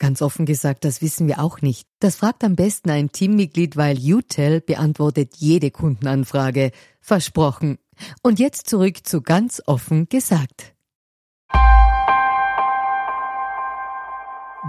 Ganz offen gesagt, das wissen wir auch nicht. Das fragt am besten ein Teammitglied, weil UTEL beantwortet jede Kundenanfrage. Versprochen. Und jetzt zurück zu ganz offen gesagt.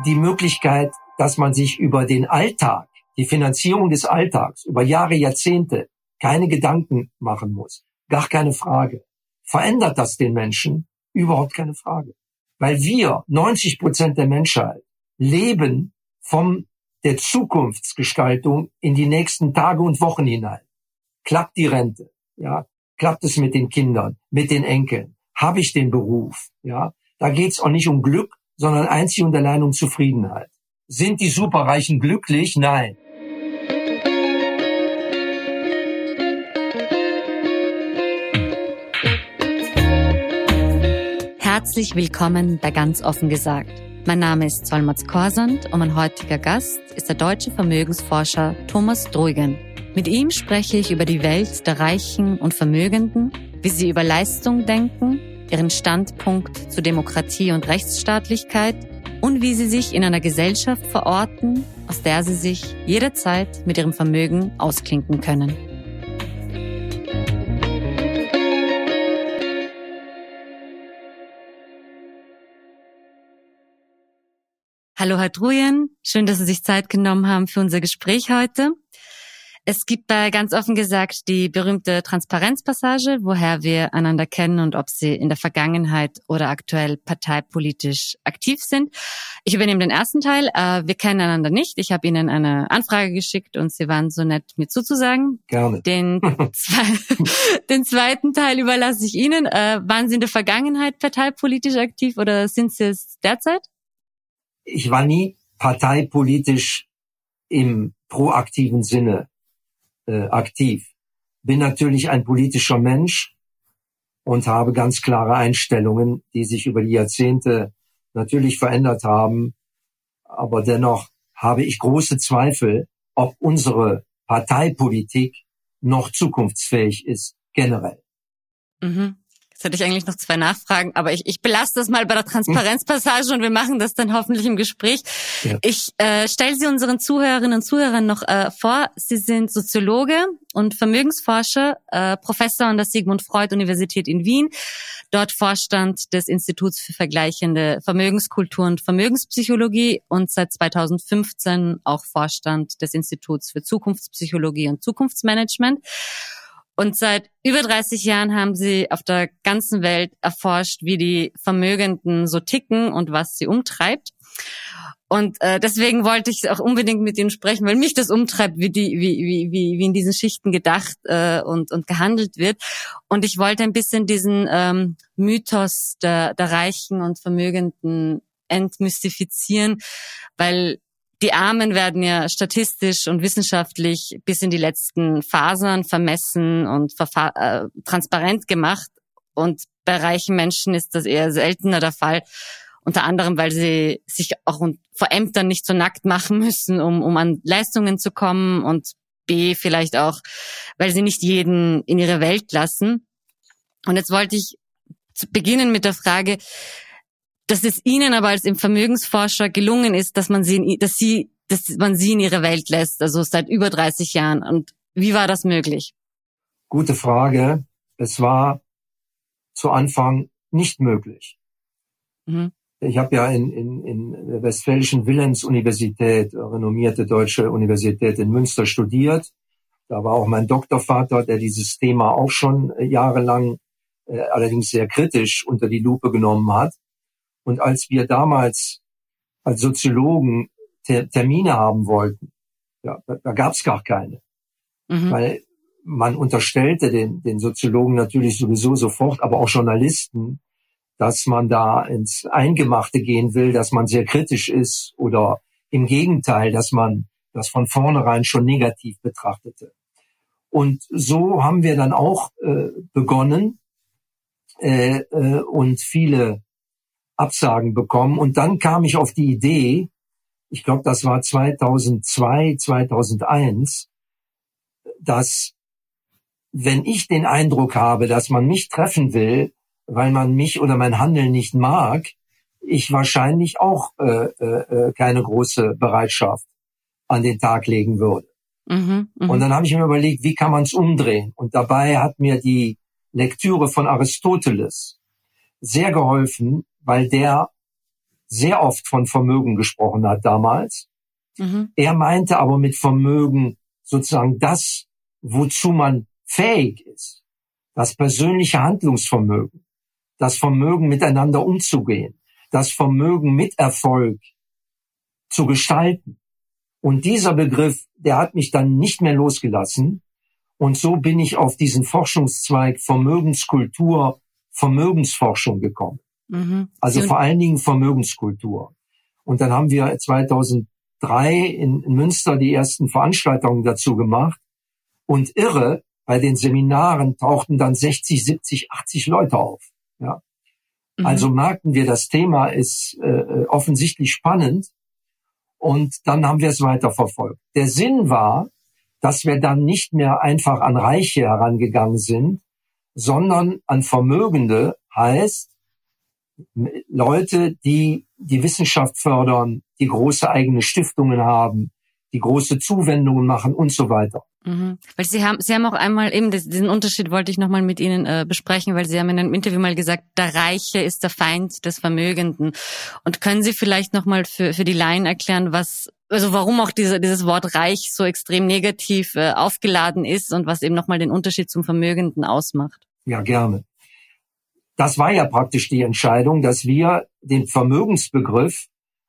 Die Möglichkeit, dass man sich über den Alltag, die Finanzierung des Alltags, über Jahre, Jahrzehnte keine Gedanken machen muss. Gar keine Frage. Verändert das den Menschen? Überhaupt keine Frage. Weil wir, 90 Prozent der Menschheit, leben von der Zukunftsgestaltung in die nächsten Tage und Wochen hinein. Klappt die Rente? Ja, klappt es mit den Kindern, mit den Enkeln? Habe ich den Beruf? Ja, da geht's auch nicht um Glück, sondern einzig und allein um Zufriedenheit. Sind die Superreichen glücklich? Nein. Herzlich willkommen bei Ganz offen gesagt mein Name ist Solmaz Korsand und mein heutiger Gast ist der deutsche Vermögensforscher Thomas Druigen. Mit ihm spreche ich über die Welt der Reichen und Vermögenden, wie sie über Leistung denken, ihren Standpunkt zu Demokratie und Rechtsstaatlichkeit und wie sie sich in einer Gesellschaft verorten, aus der sie sich jederzeit mit ihrem Vermögen ausklinken können. Hallo Herr Drujen, schön, dass Sie sich Zeit genommen haben für unser Gespräch heute. Es gibt bei ganz offen gesagt die berühmte Transparenzpassage, woher wir einander kennen und ob Sie in der Vergangenheit oder aktuell parteipolitisch aktiv sind. Ich übernehme den ersten Teil. Äh, wir kennen einander nicht. Ich habe Ihnen eine Anfrage geschickt und Sie waren so nett, mir zuzusagen. Gerne. Den, zwei, den zweiten Teil überlasse ich Ihnen. Äh, waren Sie in der Vergangenheit parteipolitisch aktiv oder sind Sie es derzeit? Ich war nie parteipolitisch im proaktiven Sinne äh, aktiv. Bin natürlich ein politischer Mensch und habe ganz klare Einstellungen, die sich über die Jahrzehnte natürlich verändert haben. Aber dennoch habe ich große Zweifel, ob unsere Parteipolitik noch zukunftsfähig ist, generell. Mhm. Jetzt hätte ich eigentlich noch zwei Nachfragen, aber ich, ich belasse das mal bei der Transparenzpassage und wir machen das dann hoffentlich im Gespräch. Ja. Ich äh, stelle Sie unseren Zuhörerinnen und Zuhörern noch äh, vor. Sie sind Soziologe und Vermögensforscher, äh, Professor an der Sigmund Freud Universität in Wien, dort Vorstand des Instituts für vergleichende Vermögenskultur und Vermögenspsychologie und seit 2015 auch Vorstand des Instituts für Zukunftspsychologie und Zukunftsmanagement. Und seit über 30 Jahren haben sie auf der ganzen Welt erforscht, wie die Vermögenden so ticken und was sie umtreibt. Und äh, deswegen wollte ich auch unbedingt mit Ihnen sprechen, weil mich das umtreibt, wie die, wie, wie, wie, in diesen Schichten gedacht äh, und, und gehandelt wird. Und ich wollte ein bisschen diesen ähm, Mythos der, der Reichen und Vermögenden entmystifizieren, weil die Armen werden ja statistisch und wissenschaftlich bis in die letzten Fasern vermessen und äh, transparent gemacht. Und bei reichen Menschen ist das eher seltener der Fall. Unter anderem, weil sie sich auch vor Ämtern nicht so nackt machen müssen, um, um an Leistungen zu kommen. Und B, vielleicht auch, weil sie nicht jeden in ihre Welt lassen. Und jetzt wollte ich beginnen mit der Frage, dass es Ihnen aber als im Vermögensforscher gelungen ist, dass man sie, dass Sie, dass man Sie in Ihre Welt lässt, also seit über 30 Jahren. Und wie war das möglich? Gute Frage. Es war zu Anfang nicht möglich. Mhm. Ich habe ja in, in, in der Westfälischen Willens-Universität, renommierte deutsche Universität in Münster studiert. Da war auch mein Doktorvater, der dieses Thema auch schon jahrelang, äh, allerdings sehr kritisch unter die Lupe genommen hat. Und als wir damals als Soziologen Ter Termine haben wollten, ja, da, da gab es gar keine. Mhm. Weil man unterstellte den, den Soziologen natürlich sowieso sofort, aber auch Journalisten, dass man da ins Eingemachte gehen will, dass man sehr kritisch ist oder im Gegenteil, dass man das von vornherein schon negativ betrachtete. Und so haben wir dann auch äh, begonnen äh, äh, und viele Absagen bekommen. Und dann kam ich auf die Idee, ich glaube, das war 2002, 2001, dass wenn ich den Eindruck habe, dass man mich treffen will, weil man mich oder mein Handeln nicht mag, ich wahrscheinlich auch äh, äh, äh, keine große Bereitschaft an den Tag legen würde. Mhm, mh. Und dann habe ich mir überlegt, wie kann man es umdrehen? Und dabei hat mir die Lektüre von Aristoteles sehr geholfen, weil der sehr oft von Vermögen gesprochen hat damals. Mhm. Er meinte aber mit Vermögen sozusagen das, wozu man fähig ist, das persönliche Handlungsvermögen, das Vermögen miteinander umzugehen, das Vermögen mit Erfolg zu gestalten. Und dieser Begriff, der hat mich dann nicht mehr losgelassen. Und so bin ich auf diesen Forschungszweig Vermögenskultur, Vermögensforschung gekommen. Mhm. Also vor allen Dingen Vermögenskultur. Und dann haben wir 2003 in, in Münster die ersten Veranstaltungen dazu gemacht. Und irre, bei den Seminaren tauchten dann 60, 70, 80 Leute auf. Ja. Mhm. Also merkten wir, das Thema ist äh, äh, offensichtlich spannend. Und dann haben wir es weiter verfolgt. Der Sinn war, dass wir dann nicht mehr einfach an Reiche herangegangen sind, sondern an Vermögende heißt Leute, die die Wissenschaft fördern, die große eigene Stiftungen haben, die große Zuwendungen machen und so weiter. Mhm. Weil Sie haben, Sie haben auch einmal eben diesen Unterschied wollte ich nochmal mit Ihnen äh, besprechen, weil Sie haben in einem Interview mal gesagt, der Reiche ist der Feind des Vermögenden. Und können Sie vielleicht nochmal für für die Laien erklären, was also warum auch diese, dieses Wort reich so extrem negativ äh, aufgeladen ist und was eben nochmal den Unterschied zum Vermögenden ausmacht? Ja, gerne. Das war ja praktisch die Entscheidung, dass wir den Vermögensbegriff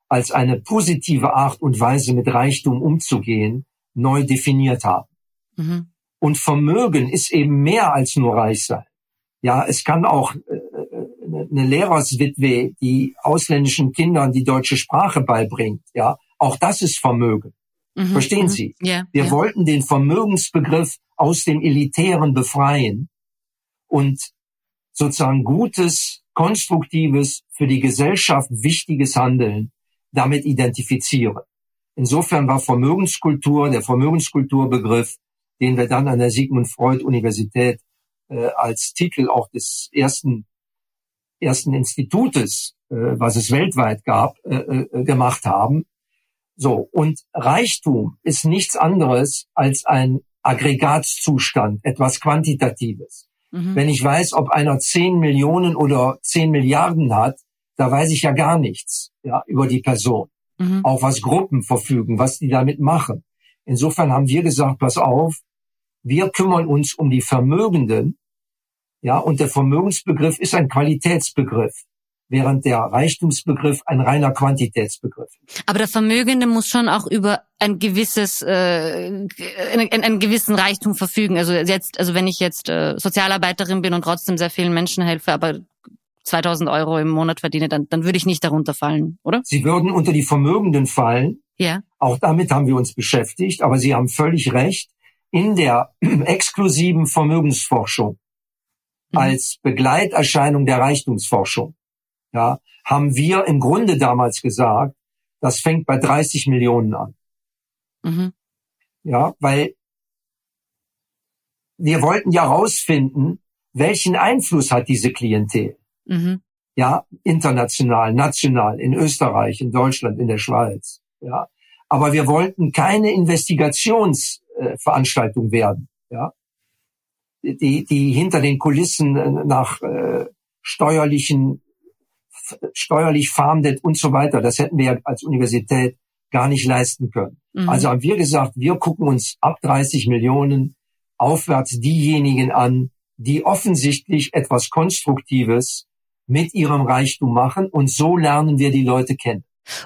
als eine positive Art und Weise mit Reichtum umzugehen neu definiert haben. Mhm. Und Vermögen ist eben mehr als nur reich sein. Ja, es kann auch äh, äh, eine Lehrerswitwe, die ausländischen Kindern die deutsche Sprache beibringt. Ja, auch das ist Vermögen. Mhm. Verstehen mhm. Sie? Ja, Wir ja. wollten den Vermögensbegriff aus dem Elitären befreien und sozusagen gutes, konstruktives, für die Gesellschaft wichtiges Handeln damit identifizieren. Insofern war Vermögenskultur, der Vermögenskulturbegriff den wir dann an der Sigmund Freud Universität äh, als Titel auch des ersten ersten Institutes, äh, was es weltweit gab, äh, äh, gemacht haben. So und Reichtum ist nichts anderes als ein Aggregatzustand, etwas Quantitatives. Mhm. Wenn ich weiß, ob einer 10 Millionen oder 10 Milliarden hat, da weiß ich ja gar nichts ja, über die Person. Mhm. Auch was Gruppen verfügen, was die damit machen. Insofern haben wir gesagt, pass auf, wir kümmern uns um die Vermögenden, ja, und der Vermögensbegriff ist ein Qualitätsbegriff, während der Reichtumsbegriff ein reiner Quantitätsbegriff ist. Aber der Vermögende muss schon auch über ein gewisses, äh, einen, einen gewissen Reichtum verfügen. Also jetzt, also wenn ich jetzt äh, Sozialarbeiterin bin und trotzdem sehr vielen Menschen helfe, aber 2000 Euro im Monat verdiene, dann, dann würde ich nicht darunter fallen, oder? Sie würden unter die Vermögenden fallen. Ja. Auch damit haben wir uns beschäftigt, aber Sie haben völlig recht in der exklusiven Vermögensforschung mhm. als Begleiterscheinung der Reichtumsforschung, ja, haben wir im Grunde damals gesagt, das fängt bei 30 Millionen an. Mhm. Ja, weil wir wollten ja rausfinden, welchen Einfluss hat diese Klientel. Mhm. Ja, international, national, in Österreich, in Deutschland, in der Schweiz. Ja, aber wir wollten keine Investigations äh, werden, ja, die, die hinter den Kulissen äh, nach äh, steuerlichen, steuerlich fahndet und so weiter. Das hätten wir als Universität gar nicht leisten können. Mhm. Also haben wir gesagt, wir gucken uns ab 30 Millionen aufwärts diejenigen an, die offensichtlich etwas Konstruktives mit ihrem Reichtum machen und so lernen wir die Leute kennen.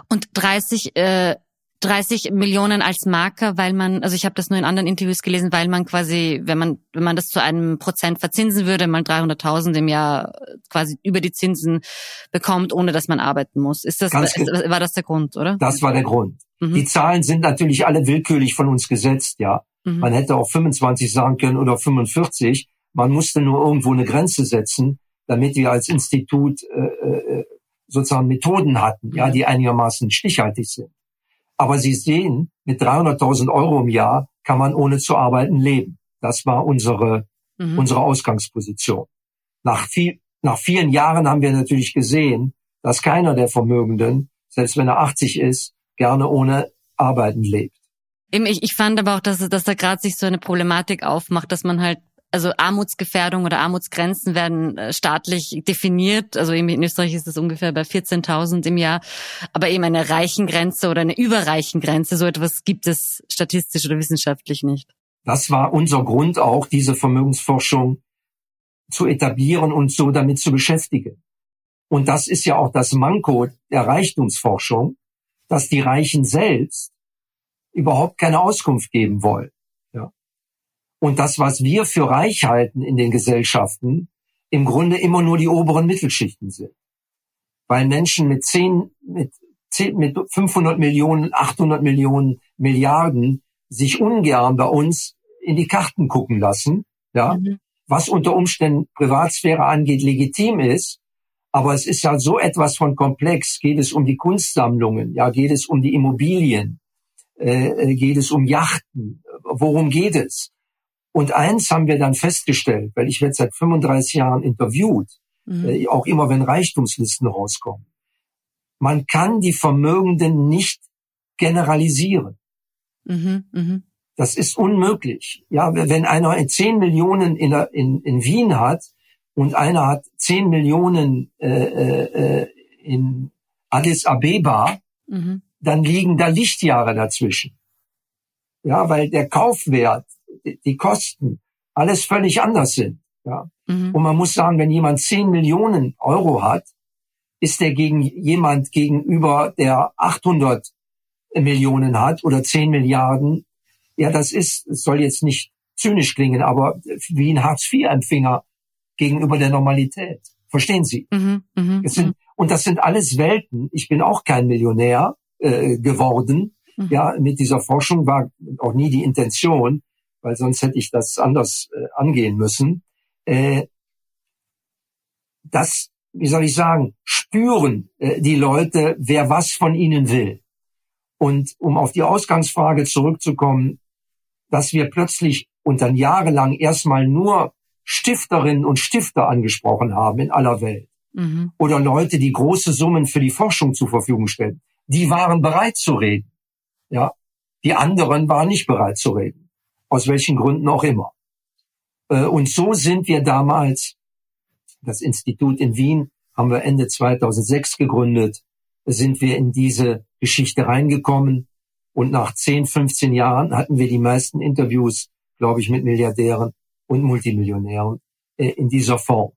Und 30 äh, 30 Millionen als Marker, weil man, also ich habe das nur in anderen Interviews gelesen, weil man quasi, wenn man wenn man das zu einem Prozent verzinsen würde, mal 300.000 im Jahr quasi über die Zinsen bekommt, ohne dass man arbeiten muss. Ist das Ganz war das der Grund, oder? Das war der Grund. Mhm. Die Zahlen sind natürlich alle willkürlich von uns gesetzt, ja. Mhm. Man hätte auch 25 sagen können oder 45. Man musste nur irgendwo eine Grenze setzen, damit wir als Institut äh, äh, sozusagen Methoden hatten, ja, die einigermaßen stichhaltig sind. Aber Sie sehen, mit 300.000 Euro im Jahr kann man ohne zu arbeiten leben. Das war unsere, mhm. unsere Ausgangsposition. Nach, viel, nach vielen Jahren haben wir natürlich gesehen, dass keiner der Vermögenden, selbst wenn er 80 ist, gerne ohne Arbeiten lebt. Ich, ich fand aber auch, dass, dass da gerade sich so eine Problematik aufmacht, dass man halt also Armutsgefährdung oder Armutsgrenzen werden äh, staatlich definiert. Also in Österreich ist es ungefähr bei 14.000 im Jahr. Aber eben eine Reichengrenze oder eine Überreichengrenze, so etwas gibt es statistisch oder wissenschaftlich nicht. Das war unser Grund auch, diese Vermögensforschung zu etablieren und so damit zu beschäftigen. Und das ist ja auch das Manko der Reichtumsforschung, dass die Reichen selbst überhaupt keine Auskunft geben wollen. Und das, was wir für reich halten in den Gesellschaften, im Grunde immer nur die oberen Mittelschichten sind. Weil Menschen mit 10, mit 10, mit 500 Millionen, 800 Millionen, Milliarden sich ungern bei uns in die Karten gucken lassen, ja, mhm. was unter Umständen Privatsphäre angeht, legitim ist. Aber es ist ja so etwas von komplex. Geht es um die Kunstsammlungen? Ja, geht es um die Immobilien? Äh, äh geht es um Yachten? Worum geht es? Und eins haben wir dann festgestellt, weil ich werde seit 35 Jahren interviewt, mhm. äh, auch immer wenn Reichtumslisten rauskommen. Man kann die Vermögenden nicht generalisieren. Mhm, mh. Das ist unmöglich. Ja, wenn einer 10 Millionen in, der, in, in Wien hat und einer hat 10 Millionen äh, äh, äh, in Addis Abeba, mhm. dann liegen da Lichtjahre dazwischen. Ja, weil der Kaufwert die Kosten alles völlig anders sind. Ja. Mhm. Und man muss sagen, wenn jemand 10 Millionen Euro hat, ist der gegen jemand gegenüber, der 800 Millionen hat oder 10 Milliarden. Ja, das ist, es soll jetzt nicht zynisch klingen, aber wie ein Hartz-IV-Empfänger gegenüber der Normalität. Verstehen Sie? Mhm, mh, sind, und das sind alles Welten. Ich bin auch kein Millionär äh, geworden. Mhm. Ja, mit dieser Forschung war auch nie die Intention weil sonst hätte ich das anders äh, angehen müssen. Äh, das, wie soll ich sagen, spüren äh, die Leute, wer was von ihnen will. Und um auf die Ausgangsfrage zurückzukommen, dass wir plötzlich und dann jahrelang erstmal nur Stifterinnen und Stifter angesprochen haben in aller Welt. Mhm. Oder Leute, die große Summen für die Forschung zur Verfügung stellen. Die waren bereit zu reden. Ja. Die anderen waren nicht bereit zu reden aus welchen Gründen auch immer. Äh, und so sind wir damals, das Institut in Wien haben wir Ende 2006 gegründet, sind wir in diese Geschichte reingekommen. Und nach 10, 15 Jahren hatten wir die meisten Interviews, glaube ich, mit Milliardären und Multimillionären äh, in dieser Form.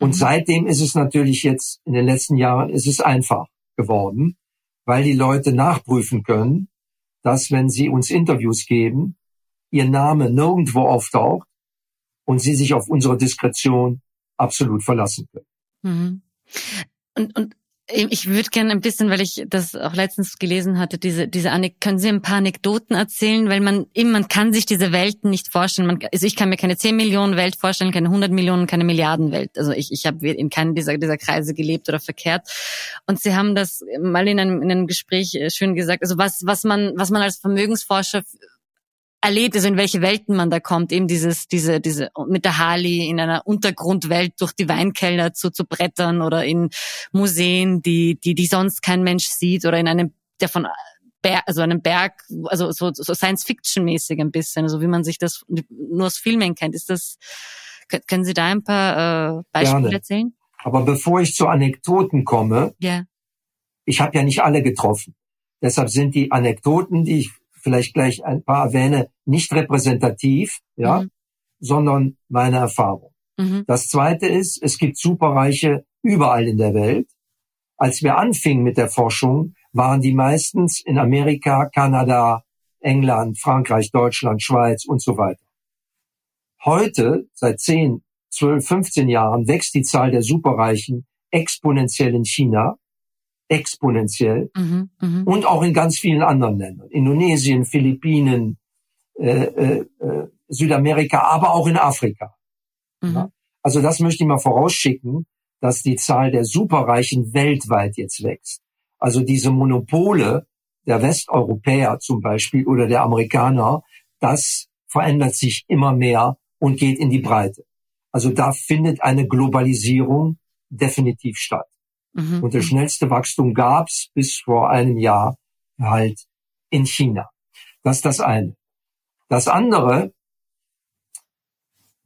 Und mhm. seitdem ist es natürlich jetzt, in den letzten Jahren ist es einfach geworden, weil die Leute nachprüfen können, dass wenn sie uns Interviews geben, ihr Name nirgendwo auftaucht und sie sich auf unsere Diskretion absolut verlassen können. Mhm. Und, und ich würde gerne ein bisschen, weil ich das auch letztens gelesen hatte, diese, diese Anek können Sie ein paar Anekdoten erzählen, weil man eben, man kann sich diese Welten nicht vorstellen. Man, also ich kann mir keine 10 Millionen Welt vorstellen, keine 100 Millionen, keine Milliarden Welt. Also ich, ich habe in keinem dieser, dieser Kreise gelebt oder verkehrt. Und Sie haben das mal in einem, in einem Gespräch äh, schön gesagt. Also was, was man, was man als Vermögensforscher erlebt, also in welche Welten man da kommt, eben dieses, diese, diese, mit der Harley in einer Untergrundwelt durch die Weinkeller zu, zu brettern oder in Museen, die, die, die sonst kein Mensch sieht oder in einem, der von Berg, also einem Berg, also so, so Science-Fiction-mäßig ein bisschen, also wie man sich das nur aus Filmen kennt. Ist das, können Sie da ein paar äh, Beispiele Gerne. erzählen? Aber bevor ich zu Anekdoten komme, yeah. ich habe ja nicht alle getroffen. Deshalb sind die Anekdoten, die ich vielleicht gleich ein paar erwähne, nicht repräsentativ, ja, mhm. sondern meine Erfahrung. Mhm. Das zweite ist, es gibt Superreiche überall in der Welt. Als wir anfingen mit der Forschung, waren die meistens in Amerika, Kanada, England, Frankreich, Deutschland, Schweiz und so weiter. Heute, seit 10, 12, 15 Jahren, wächst die Zahl der Superreichen exponentiell in China, exponentiell mhm, mh. und auch in ganz vielen anderen Ländern. Indonesien, Philippinen, äh, äh, äh, Südamerika, aber auch in Afrika. Mhm. Ja? Also das möchte ich mal vorausschicken, dass die Zahl der Superreichen weltweit jetzt wächst. Also diese Monopole der Westeuropäer zum Beispiel oder der Amerikaner, das verändert sich immer mehr und geht in die Breite. Also da findet eine Globalisierung definitiv statt. Mhm. Und das schnellste Wachstum gab's bis vor einem Jahr halt in China. Das ist das eine. Das andere,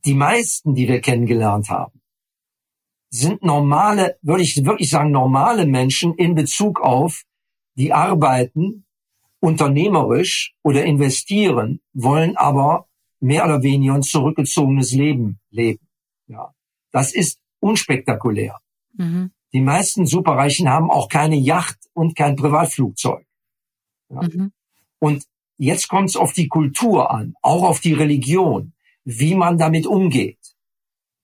die meisten, die wir kennengelernt haben, sind normale, würde ich wirklich sagen, normale Menschen in Bezug auf, die arbeiten unternehmerisch oder investieren, wollen aber mehr oder weniger ein zurückgezogenes Leben leben. Ja, das ist unspektakulär. Mhm. Die meisten Superreichen haben auch keine Yacht und kein Privatflugzeug. Ja. Mhm. Und jetzt kommt es auf die Kultur an, auch auf die Religion, wie man damit umgeht.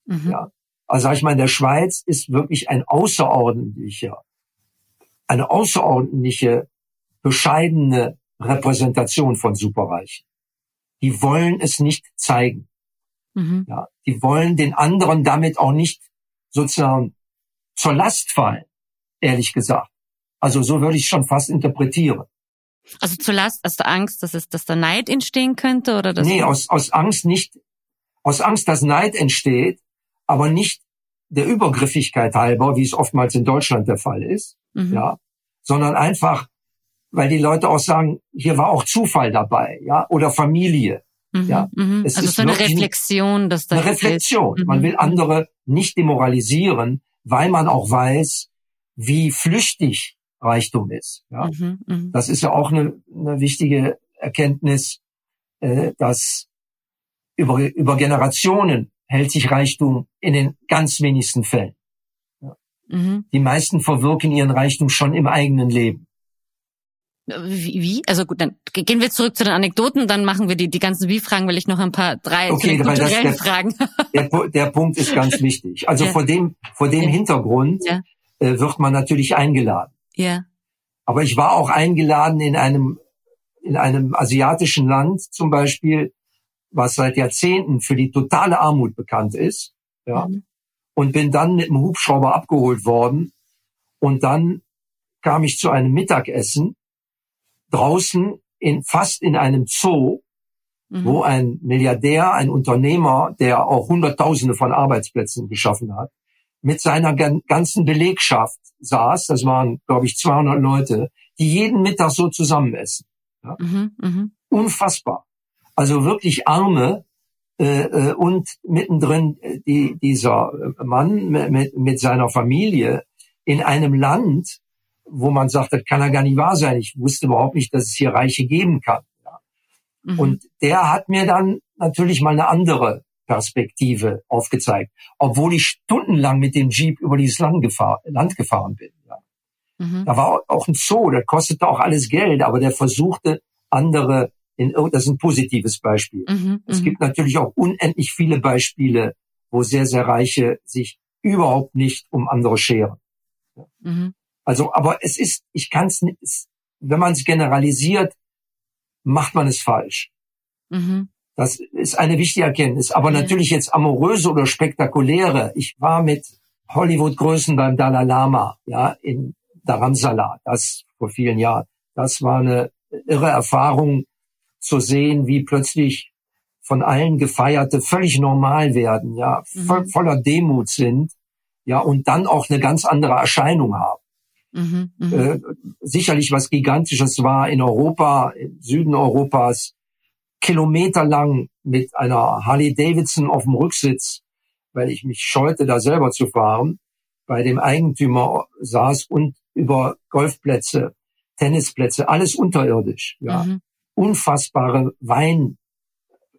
Mhm. Ja. Also sag ich mal, in der Schweiz ist wirklich ein außerordentlicher, eine außerordentliche, bescheidene Repräsentation von Superreichen. Die wollen es nicht zeigen. Mhm. Ja, die wollen den anderen damit auch nicht sozusagen zur Last fallen, ehrlich gesagt. Also so würde ich schon fast interpretieren. Also zur Last, hast du Angst, dass es, dass da Neid entstehen könnte oder dass Nee, aus, aus Angst nicht, aus Angst, dass Neid entsteht, aber nicht der Übergriffigkeit halber, wie es oftmals in Deutschland der Fall ist, mhm. ja, sondern einfach, weil die Leute auch sagen, hier war auch Zufall dabei, ja, oder Familie, mhm, ja. Mhm. Es also ist so eine Reflexion, dass da eine Reflexion. Man will mhm. andere nicht demoralisieren, weil man auch weiß, wie flüchtig Reichtum ist. Ja? Mhm, mh. Das ist ja auch eine, eine wichtige Erkenntnis, äh, dass über, über Generationen hält sich Reichtum in den ganz wenigsten Fällen. Ja. Mhm. Die meisten verwirken ihren Reichtum schon im eigenen Leben. Wie? Also gut, dann gehen wir zurück zu den Anekdoten, dann machen wir die, die ganzen Wie-Fragen, weil ich noch ein paar drei okay, kulturellen der, Fragen. Der, der, Punkt ist ganz wichtig. Also ja. vor dem, vor dem ja. Hintergrund ja. Äh, wird man natürlich eingeladen. Ja. Aber ich war auch eingeladen in einem, in einem asiatischen Land zum Beispiel, was seit Jahrzehnten für die totale Armut bekannt ist. Ja. Mhm. Und bin dann mit dem Hubschrauber abgeholt worden. Und dann kam ich zu einem Mittagessen draußen in, fast in einem Zoo, mhm. wo ein Milliardär, ein Unternehmer, der auch Hunderttausende von Arbeitsplätzen geschaffen hat, mit seiner ganzen Belegschaft saß, das waren, glaube ich, 200 Leute, die jeden Mittag so zusammen essen. Ja? Mhm, mh. Unfassbar. Also wirklich arme äh, äh und mittendrin äh, die, dieser Mann mit, mit seiner Familie in einem Land, wo man sagt, das kann ja gar nicht wahr sein. Ich wusste überhaupt nicht, dass es hier Reiche geben kann. Ja. Mhm. Und der hat mir dann natürlich mal eine andere Perspektive aufgezeigt, obwohl ich stundenlang mit dem Jeep über dieses Land, gefahr, Land gefahren bin. Ja. Mhm. Da war auch ein Zoo, der kostete auch alles Geld, aber der versuchte andere in das ist ein positives Beispiel. Mhm, es mhm. gibt natürlich auch unendlich viele Beispiele, wo sehr, sehr Reiche sich überhaupt nicht um andere scheren. Mhm. Also, aber es ist, ich kann es nicht, wenn man es generalisiert, macht man es falsch. Mhm. Das ist eine wichtige Erkenntnis. Aber ja. natürlich jetzt amoröse oder spektakuläre. Ich war mit Hollywood-Größen beim Dalai Lama, ja, in Dharamsala, das vor vielen Jahren. Das war eine irre Erfahrung zu sehen, wie plötzlich von allen Gefeierte völlig normal werden, ja, mhm. voller Demut sind, ja, und dann auch eine ganz andere Erscheinung haben. Mhm, mh. äh, sicherlich was Gigantisches war in Europa, im Süden Europas, kilometerlang mit einer Harley Davidson auf dem Rücksitz, weil ich mich scheute, da selber zu fahren, bei dem Eigentümer saß und über Golfplätze, Tennisplätze, alles unterirdisch, ja. Mhm. Unfassbare Wein,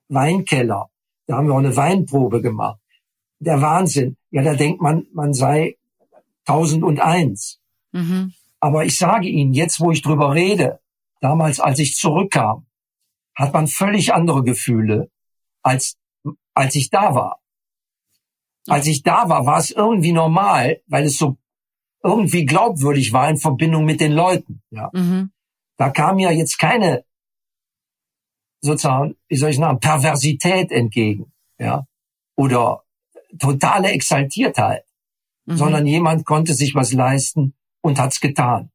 Weinkeller. Da haben wir auch eine Weinprobe gemacht. Der Wahnsinn. Ja, da denkt man, man sei 1001. Mhm. Aber ich sage Ihnen, jetzt wo ich drüber rede, damals als ich zurückkam, hat man völlig andere Gefühle, als, als ich da war. Als ich da war, war es irgendwie normal, weil es so irgendwie glaubwürdig war in Verbindung mit den Leuten. Ja. Mhm. Da kam ja jetzt keine sozusagen, wie soll ich sagen, Perversität entgegen, ja, oder totale Exaltiertheit, mhm. sondern jemand konnte sich was leisten und hat's getan.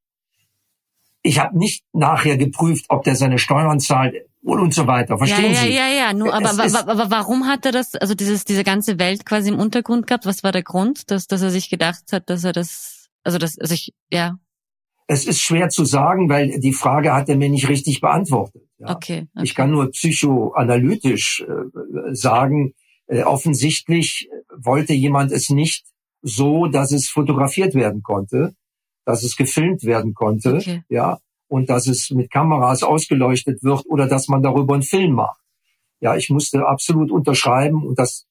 Ich habe nicht nachher geprüft, ob der seine Steuern zahlt und, und so weiter. Verstehen ja, Sie? Ja, ja, ja. Nur, aber, aber, aber warum hat er das, also dieses, diese ganze Welt quasi im Untergrund gehabt? Was war der Grund, dass, dass er sich gedacht hat, dass er das, also das, also ich, ja. Es ist schwer zu sagen, weil die Frage hat er mir nicht richtig beantwortet. Ja. Okay, okay. Ich kann nur psychoanalytisch äh, sagen, äh, offensichtlich wollte jemand es nicht so, dass es fotografiert werden konnte, dass es gefilmt werden konnte, okay. ja, und dass es mit Kameras ausgeleuchtet wird oder dass man darüber einen Film macht. Ja, ich musste absolut unterschreiben und das,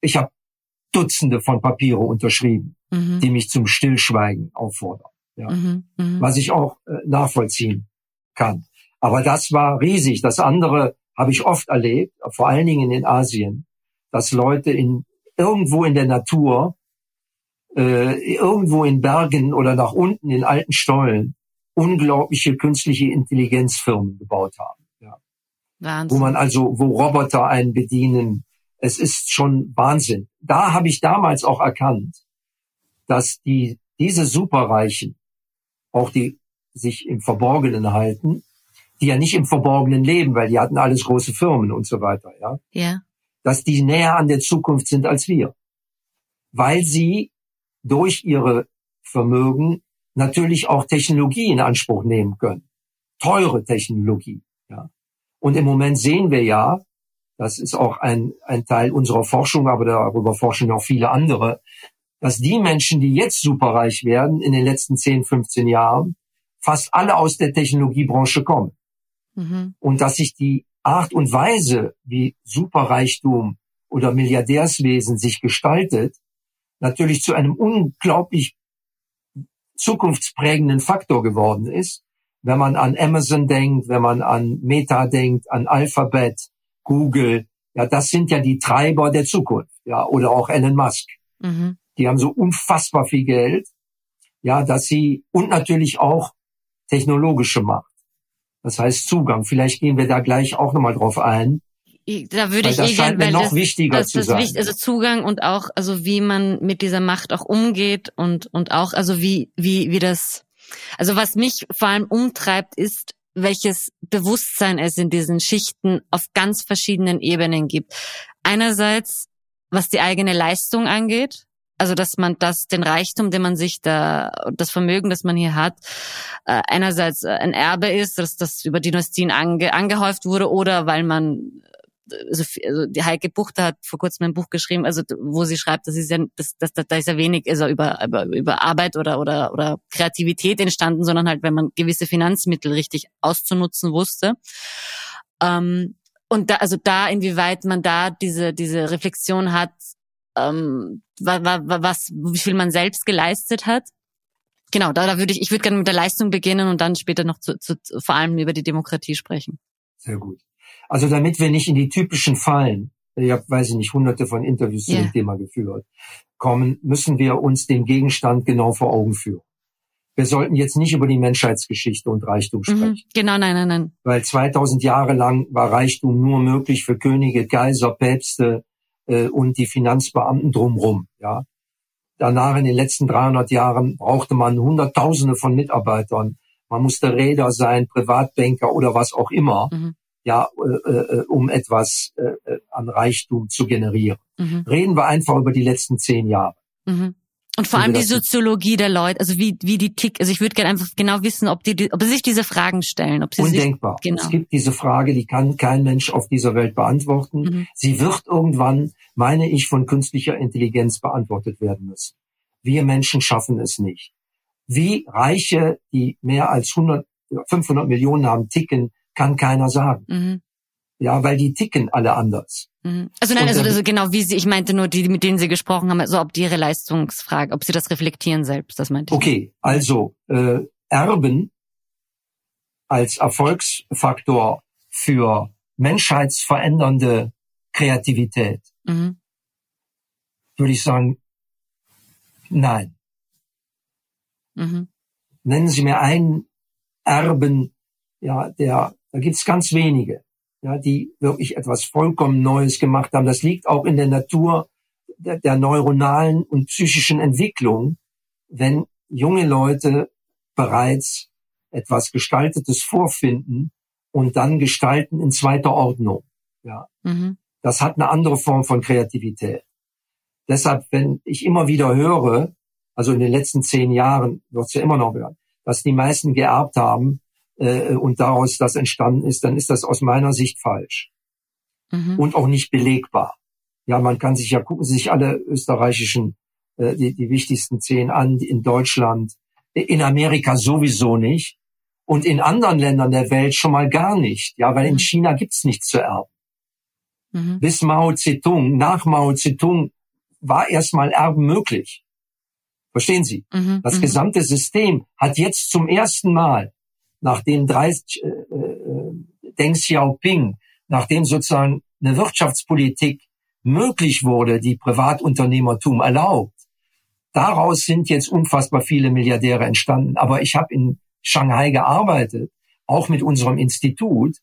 ich habe Dutzende von Papiere unterschrieben, mhm. die mich zum Stillschweigen auffordern. Ja, mhm, mh. was ich auch äh, nachvollziehen kann. Aber das war riesig. Das andere habe ich oft erlebt, vor allen Dingen in Asien, dass Leute in irgendwo in der Natur, äh, irgendwo in Bergen oder nach unten in alten Stollen unglaubliche künstliche Intelligenzfirmen gebaut haben. Ja. Wahnsinn. Wo man also, wo Roboter einen bedienen. Es ist schon Wahnsinn. Da habe ich damals auch erkannt, dass die, diese Superreichen, auch die sich im Verborgenen halten, die ja nicht im Verborgenen leben, weil die hatten alles große Firmen und so weiter, ja. Ja. Dass die näher an der Zukunft sind als wir. Weil sie durch ihre Vermögen natürlich auch Technologie in Anspruch nehmen können. Teure Technologie, ja. Und im Moment sehen wir ja, das ist auch ein, ein Teil unserer Forschung, aber darüber forschen auch viele andere, dass die Menschen, die jetzt superreich werden in den letzten 10, 15 Jahren, fast alle aus der Technologiebranche kommen. Mhm. Und dass sich die Art und Weise, wie Superreichtum oder Milliardärswesen sich gestaltet, natürlich zu einem unglaublich zukunftsprägenden Faktor geworden ist. Wenn man an Amazon denkt, wenn man an Meta denkt, an Alphabet, Google, ja, das sind ja die Treiber der Zukunft, ja, oder auch Elon Musk. Mhm. Die haben so unfassbar viel Geld, ja, dass sie, und natürlich auch technologische Macht. Das heißt Zugang. Vielleicht gehen wir da gleich auch nochmal drauf ein. Da würde ich das eh scheint mir noch das, wichtiger das, zu das sein. Wichtig, also Zugang und auch, also wie man mit dieser Macht auch umgeht und und auch, also wie wie wie das, also was mich vor allem umtreibt, ist, welches Bewusstsein es in diesen Schichten auf ganz verschiedenen Ebenen gibt. Einerseits, was die eigene Leistung angeht, also dass man das, den Reichtum, den man sich da, das Vermögen, das man hier hat, äh, einerseits ein Erbe ist, dass das über Dynastien ange, angehäuft wurde oder weil man also, also die Heike Buchter hat vor kurzem ein Buch geschrieben, also wo sie schreibt, das ist ja, das, das, da ist ja wenig also über, über, über Arbeit oder, oder, oder Kreativität entstanden, sondern halt, wenn man gewisse Finanzmittel richtig auszunutzen wusste. Ähm, und da, also da, inwieweit man da diese, diese Reflexion hat, ähm, was, wie viel man selbst geleistet hat. Genau, da, da würde ich, ich würde gerne mit der Leistung beginnen und dann später noch zu, zu, vor allem über die Demokratie sprechen. Sehr gut. Also damit wir nicht in die typischen Fallen, ich habe, weiß ich nicht, hunderte von Interviews zu dem Thema geführt, kommen, müssen wir uns den Gegenstand genau vor Augen führen. Wir sollten jetzt nicht über die Menschheitsgeschichte und Reichtum mhm, sprechen. Mhm, genau, nein, nein, nein. Weil 2000 Jahre lang war Reichtum nur möglich für Könige, Kaiser, Päpste, äh, und die Finanzbeamten drumrum. Ja. Danach in den letzten 300 Jahren brauchte man Hunderttausende von Mitarbeitern. Man musste Räder sein, Privatbanker oder was auch immer, mhm. Ja, äh, äh, um etwas äh, äh, an Reichtum zu generieren. Mhm. Reden wir einfach über die letzten zehn Jahre. Mhm. Und vor allem die Soziologie der Leute, also wie, wie die tick, also ich würde gerne einfach genau wissen, ob die, ob sie sich diese Fragen stellen, ob sie Undenkbar. Sich, genau. Es gibt diese Frage, die kann kein Mensch auf dieser Welt beantworten. Mhm. Sie wird irgendwann, meine ich, von künstlicher Intelligenz beantwortet werden müssen. Wir Menschen schaffen es nicht. Wie Reiche, die mehr als 100, 500 Millionen haben, ticken, kann keiner sagen. Mhm. Ja, weil die ticken alle anders. Mhm. Also nein, also, also genau wie Sie, ich meinte nur die, mit denen Sie gesprochen haben, also ob die ihre Leistungsfrage, ob Sie das reflektieren selbst, das meinte ich. Okay, also äh, Erben als Erfolgsfaktor für menschheitsverändernde Kreativität, mhm. würde ich sagen, nein. Mhm. Nennen Sie mir einen Erben, ja, der, da gibt's ganz wenige, ja, die wirklich etwas vollkommen Neues gemacht haben. Das liegt auch in der Natur der, der neuronalen und psychischen Entwicklung, wenn junge Leute bereits etwas Gestaltetes vorfinden und dann gestalten in zweiter Ordnung. Ja. Mhm. Das hat eine andere Form von Kreativität. Deshalb, wenn ich immer wieder höre, also in den letzten zehn Jahren wird es ja immer noch hören, dass die meisten geerbt haben äh, und daraus das entstanden ist, dann ist das aus meiner Sicht falsch mhm. und auch nicht belegbar. Ja, man kann sich ja gucken, sich alle österreichischen, äh, die, die wichtigsten zehn an, in Deutschland, in Amerika sowieso nicht und in anderen Ländern der Welt schon mal gar nicht. Ja, weil in mhm. China gibt's nichts zu erben. Mhm. Bis Mao Zedong, nach Mao Zedong war erstmal Erben möglich. Verstehen Sie? Mhm. Das mhm. gesamte System hat jetzt zum ersten Mal, nachdem 30, äh, äh, Deng Xiaoping, nachdem sozusagen eine Wirtschaftspolitik möglich wurde, die Privatunternehmertum erlaubt, daraus sind jetzt unfassbar viele Milliardäre entstanden. Aber ich habe in Shanghai gearbeitet, auch mit unserem Institut.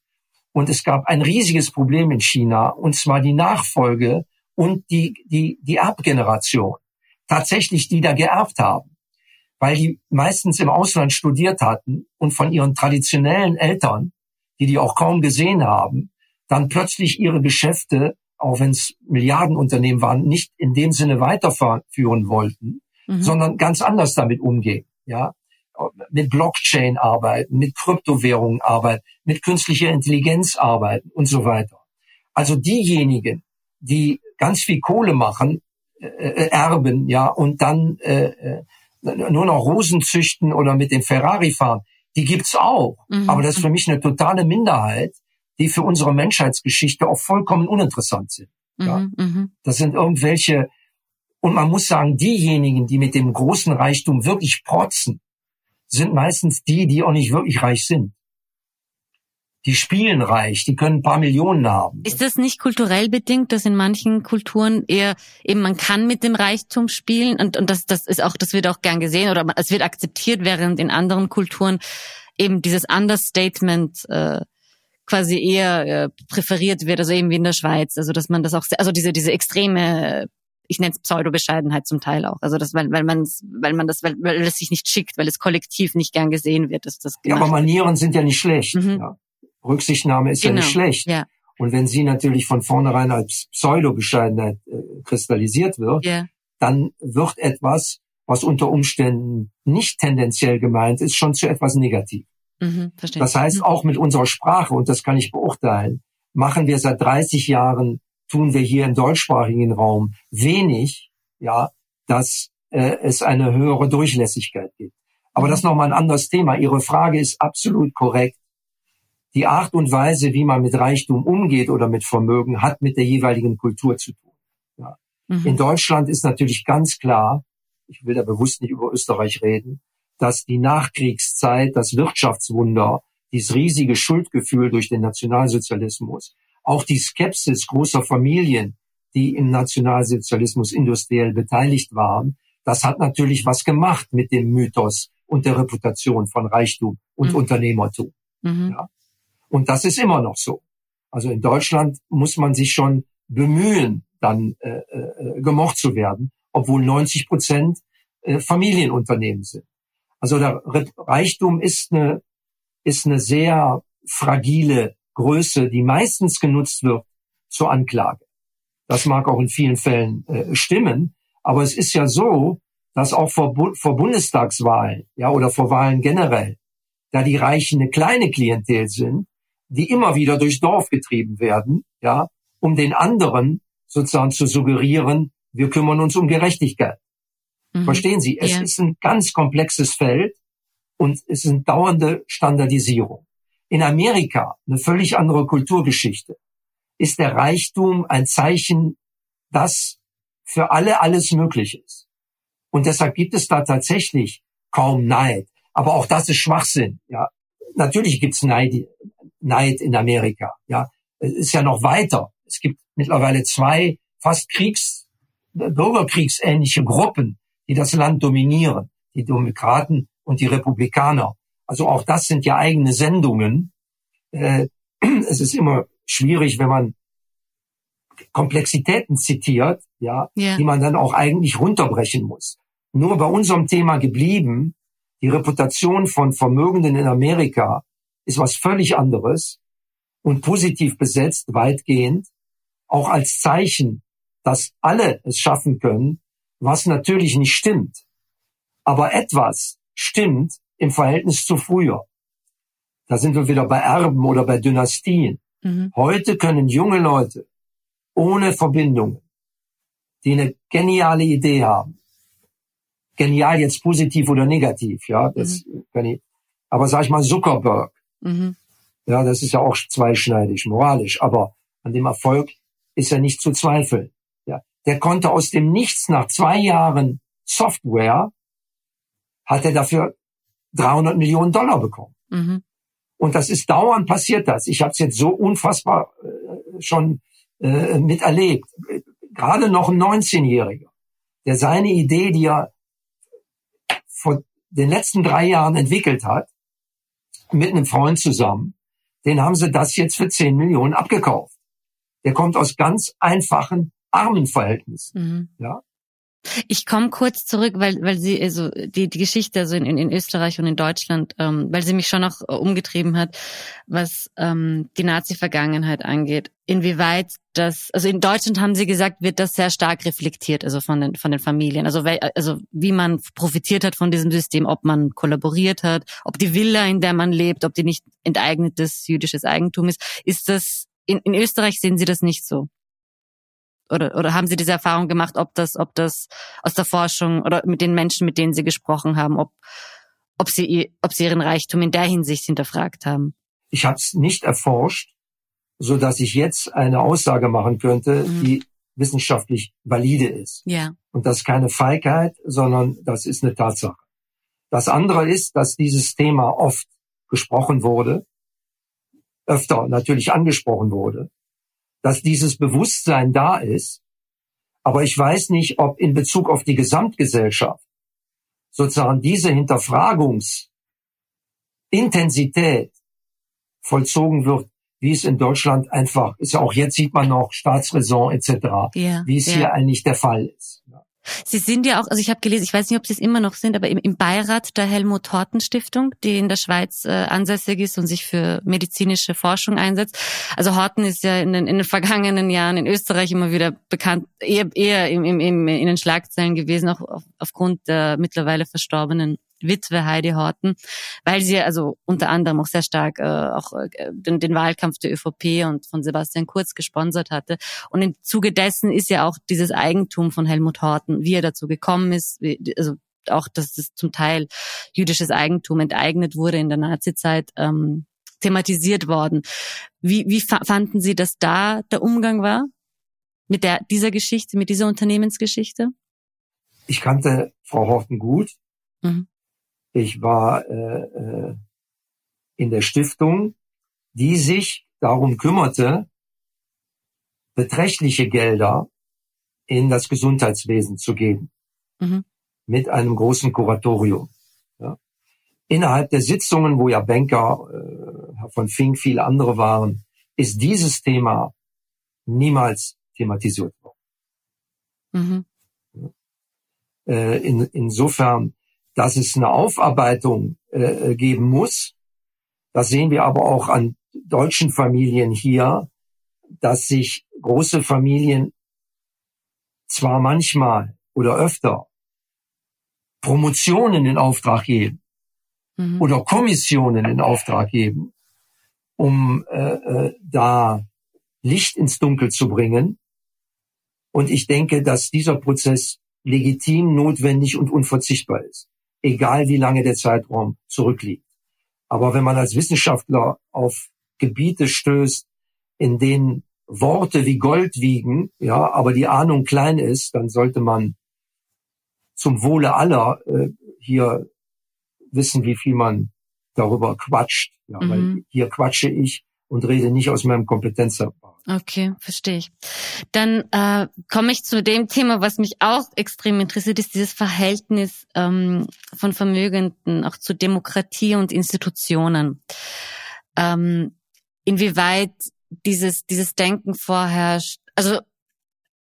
Und es gab ein riesiges Problem in China, und zwar die Nachfolge und die, die, die Erbgeneration. Tatsächlich, die da geerbt haben. Weil die meistens im Ausland studiert hatten und von ihren traditionellen Eltern, die die auch kaum gesehen haben, dann plötzlich ihre Geschäfte auch wenn es Milliardenunternehmen waren, nicht in dem Sinne weiterführen wollten, mhm. sondern ganz anders damit umgehen. Ja, mit Blockchain arbeiten, mit Kryptowährungen arbeiten, mit künstlicher Intelligenz arbeiten und so weiter. Also diejenigen, die ganz viel Kohle machen, äh, äh erben, ja, und dann äh, äh, nur noch Rosen züchten oder mit dem Ferrari fahren, die gibt's auch. Mhm. Aber das ist für mich eine totale Minderheit, die für unsere Menschheitsgeschichte auch vollkommen uninteressant sind. Mhm, ja? Mhm. Das sind irgendwelche, und man muss sagen, diejenigen, die mit dem großen Reichtum wirklich protzen, sind meistens die, die auch nicht wirklich reich sind. Die spielen reich, die können ein paar Millionen haben. Ist das nicht kulturell bedingt, dass in manchen Kulturen eher eben man kann mit dem Reichtum spielen und, und das, das ist auch, das wird auch gern gesehen oder es wird akzeptiert, während in anderen Kulturen eben dieses Understatement äh, quasi eher äh, präferiert wird, also eben wie in der Schweiz. Also dass man das auch, also diese diese extreme, ich nenne es Pseudo-Bescheidenheit zum Teil auch. Also das, weil, weil man weil man das, weil, weil es sich nicht schickt, weil es kollektiv nicht gern gesehen wird, dass das. Ja, aber Manieren sind ja nicht schlecht. Mhm. Ja. Rücksichtnahme ist genau. ja nicht genau. schlecht. Ja. Und wenn sie natürlich von vornherein als Pseudo-Bescheidenheit äh, kristallisiert wird, yeah. dann wird etwas, was unter Umständen nicht tendenziell gemeint ist, schon zu etwas negativ. Mhm, das heißt, mhm. auch mit unserer Sprache, und das kann ich beurteilen, machen wir seit 30 Jahren, tun wir hier im deutschsprachigen Raum wenig, ja, dass äh, es eine höhere Durchlässigkeit gibt. Aber mhm. das ist nochmal ein anderes Thema. Ihre Frage ist absolut korrekt. Die Art und Weise, wie man mit Reichtum umgeht oder mit Vermögen, hat mit der jeweiligen Kultur zu tun. Ja. Mhm. In Deutschland ist natürlich ganz klar, ich will da bewusst nicht über Österreich reden, dass die Nachkriegszeit, das Wirtschaftswunder, dieses riesige Schuldgefühl durch den Nationalsozialismus, auch die Skepsis großer Familien, die im Nationalsozialismus industriell beteiligt waren, das hat natürlich was gemacht mit dem Mythos und der Reputation von Reichtum und mhm. Unternehmertum. Mhm. Ja. Und das ist immer noch so. Also in Deutschland muss man sich schon bemühen, dann äh, äh, gemocht zu werden, obwohl 90 Prozent äh, Familienunternehmen sind. Also der Reichtum ist eine, ist eine sehr fragile Größe, die meistens genutzt wird zur Anklage. Das mag auch in vielen Fällen äh, stimmen, aber es ist ja so, dass auch vor, vor Bundestagswahlen, ja, oder vor Wahlen generell, da die Reichen eine kleine Klientel sind, die immer wieder durchs Dorf getrieben werden, ja, um den anderen sozusagen zu suggerieren, wir kümmern uns um Gerechtigkeit. Mhm. Verstehen Sie? Es ja. ist ein ganz komplexes Feld und es ist eine dauernde Standardisierung. In Amerika, eine völlig andere Kulturgeschichte, ist der Reichtum ein Zeichen, dass für alle alles möglich ist. Und deshalb gibt es da tatsächlich kaum Neid. Aber auch das ist Schwachsinn. Ja, natürlich gibt's Neid, Neid in Amerika. Ja, es ist ja noch weiter. Es gibt mittlerweile zwei fast Kriegs, Bürgerkriegsähnliche Gruppen, die das Land dominieren. Die Demokraten und die Republikaner. Also auch das sind ja eigene Sendungen. Äh, es ist immer schwierig, wenn man Komplexitäten zitiert, ja, yeah. die man dann auch eigentlich runterbrechen muss. Nur bei unserem Thema geblieben, die Reputation von Vermögenden in Amerika ist was völlig anderes und positiv besetzt, weitgehend, auch als Zeichen, dass alle es schaffen können, was natürlich nicht stimmt. Aber etwas stimmt im Verhältnis zu früher. Da sind wir wieder bei Erben oder bei Dynastien. Mhm. Heute können junge Leute ohne Verbindungen, die eine geniale Idee haben, genial jetzt positiv oder negativ, ja, das mhm. kann ich, aber sag ich mal Zuckerberg, mhm. ja, das ist ja auch zweischneidig, moralisch, aber an dem Erfolg ist ja nicht zu zweifeln. Ja, der konnte aus dem Nichts nach zwei Jahren Software hat er dafür 300 Millionen Dollar bekommen. Mhm. Und das ist dauernd passiert das. Ich habe es jetzt so unfassbar äh, schon äh, miterlebt. Gerade noch ein 19-Jähriger, der seine Idee, die er vor den letzten drei Jahren entwickelt hat, mit einem Freund zusammen, den haben sie das jetzt für 10 Millionen abgekauft. Der kommt aus ganz einfachen Armenverhältnissen. Mhm. Ja. Ich komme kurz zurück, weil weil sie also die die Geschichte also in, in Österreich und in Deutschland, ähm, weil sie mich schon noch äh, umgetrieben hat, was ähm, die Nazi-Vergangenheit angeht. Inwieweit das, also in Deutschland haben sie gesagt, wird das sehr stark reflektiert, also von den von den Familien, also also wie man profitiert hat von diesem System, ob man kollaboriert hat, ob die Villa, in der man lebt, ob die nicht enteignetes jüdisches Eigentum ist, ist das in, in Österreich sehen Sie das nicht so? Oder, oder haben Sie diese Erfahrung gemacht, ob das, ob das aus der Forschung oder mit den Menschen, mit denen Sie gesprochen haben, ob, ob Sie, ob Sie Ihren Reichtum in der Hinsicht hinterfragt haben? Ich habe es nicht erforscht, so dass ich jetzt eine Aussage machen könnte, mhm. die wissenschaftlich valide ist. Ja. Und das ist keine Feigheit, sondern das ist eine Tatsache. Das andere ist, dass dieses Thema oft gesprochen wurde, öfter natürlich angesprochen wurde dass dieses Bewusstsein da ist. Aber ich weiß nicht, ob in Bezug auf die Gesamtgesellschaft sozusagen diese Hinterfragungsintensität vollzogen wird, wie es in Deutschland einfach ist. Ja auch jetzt sieht man noch Staatsräson etc., yeah, wie es yeah. hier eigentlich der Fall ist. Sie sind ja auch, also ich habe gelesen, ich weiß nicht, ob Sie es immer noch sind, aber im, im Beirat der Helmut Horten Stiftung, die in der Schweiz äh, ansässig ist und sich für medizinische Forschung einsetzt. Also Horten ist ja in den, in den vergangenen Jahren in Österreich immer wieder bekannt, eher, eher im, im, im, in den Schlagzeilen gewesen, auch auf, aufgrund der mittlerweile verstorbenen Witwe Heidi Horten, weil sie also unter anderem auch sehr stark äh, auch äh, den, den Wahlkampf der ÖVP und von Sebastian Kurz gesponsert hatte. Und im Zuge dessen ist ja auch dieses Eigentum von Helmut Horten, wie er dazu gekommen ist, wie, also auch, dass das zum Teil jüdisches Eigentum enteignet wurde in der Nazizeit, ähm, thematisiert worden. Wie, wie fanden Sie, dass da der Umgang war mit der, dieser Geschichte, mit dieser Unternehmensgeschichte? Ich kannte Frau Horten gut. Mhm. Ich war äh, äh, in der Stiftung, die sich darum kümmerte, beträchtliche Gelder in das Gesundheitswesen zu geben. Mhm. Mit einem großen Kuratorium. Ja. Innerhalb der Sitzungen, wo ja Banker, äh, Herr von Fink, viele andere waren, ist dieses Thema niemals thematisiert worden. Mhm. Äh, in, insofern dass es eine Aufarbeitung äh, geben muss. Das sehen wir aber auch an deutschen Familien hier, dass sich große Familien zwar manchmal oder öfter Promotionen in Auftrag geben mhm. oder Kommissionen in Auftrag geben, um äh, äh, da Licht ins Dunkel zu bringen. Und ich denke, dass dieser Prozess legitim, notwendig und unverzichtbar ist egal wie lange der Zeitraum zurückliegt. Aber wenn man als Wissenschaftler auf Gebiete stößt, in denen Worte wie Gold wiegen, ja, aber die Ahnung klein ist, dann sollte man zum Wohle aller äh, hier wissen, wie viel man darüber quatscht. Ja, mhm. Weil hier quatsche ich und rede nicht aus meinem Kompetenzbereich. Okay, verstehe ich. Dann äh, komme ich zu dem Thema, was mich auch extrem interessiert, ist dieses Verhältnis ähm, von Vermögenden auch zu Demokratie und Institutionen. Ähm, inwieweit dieses dieses Denken vorherrscht. Also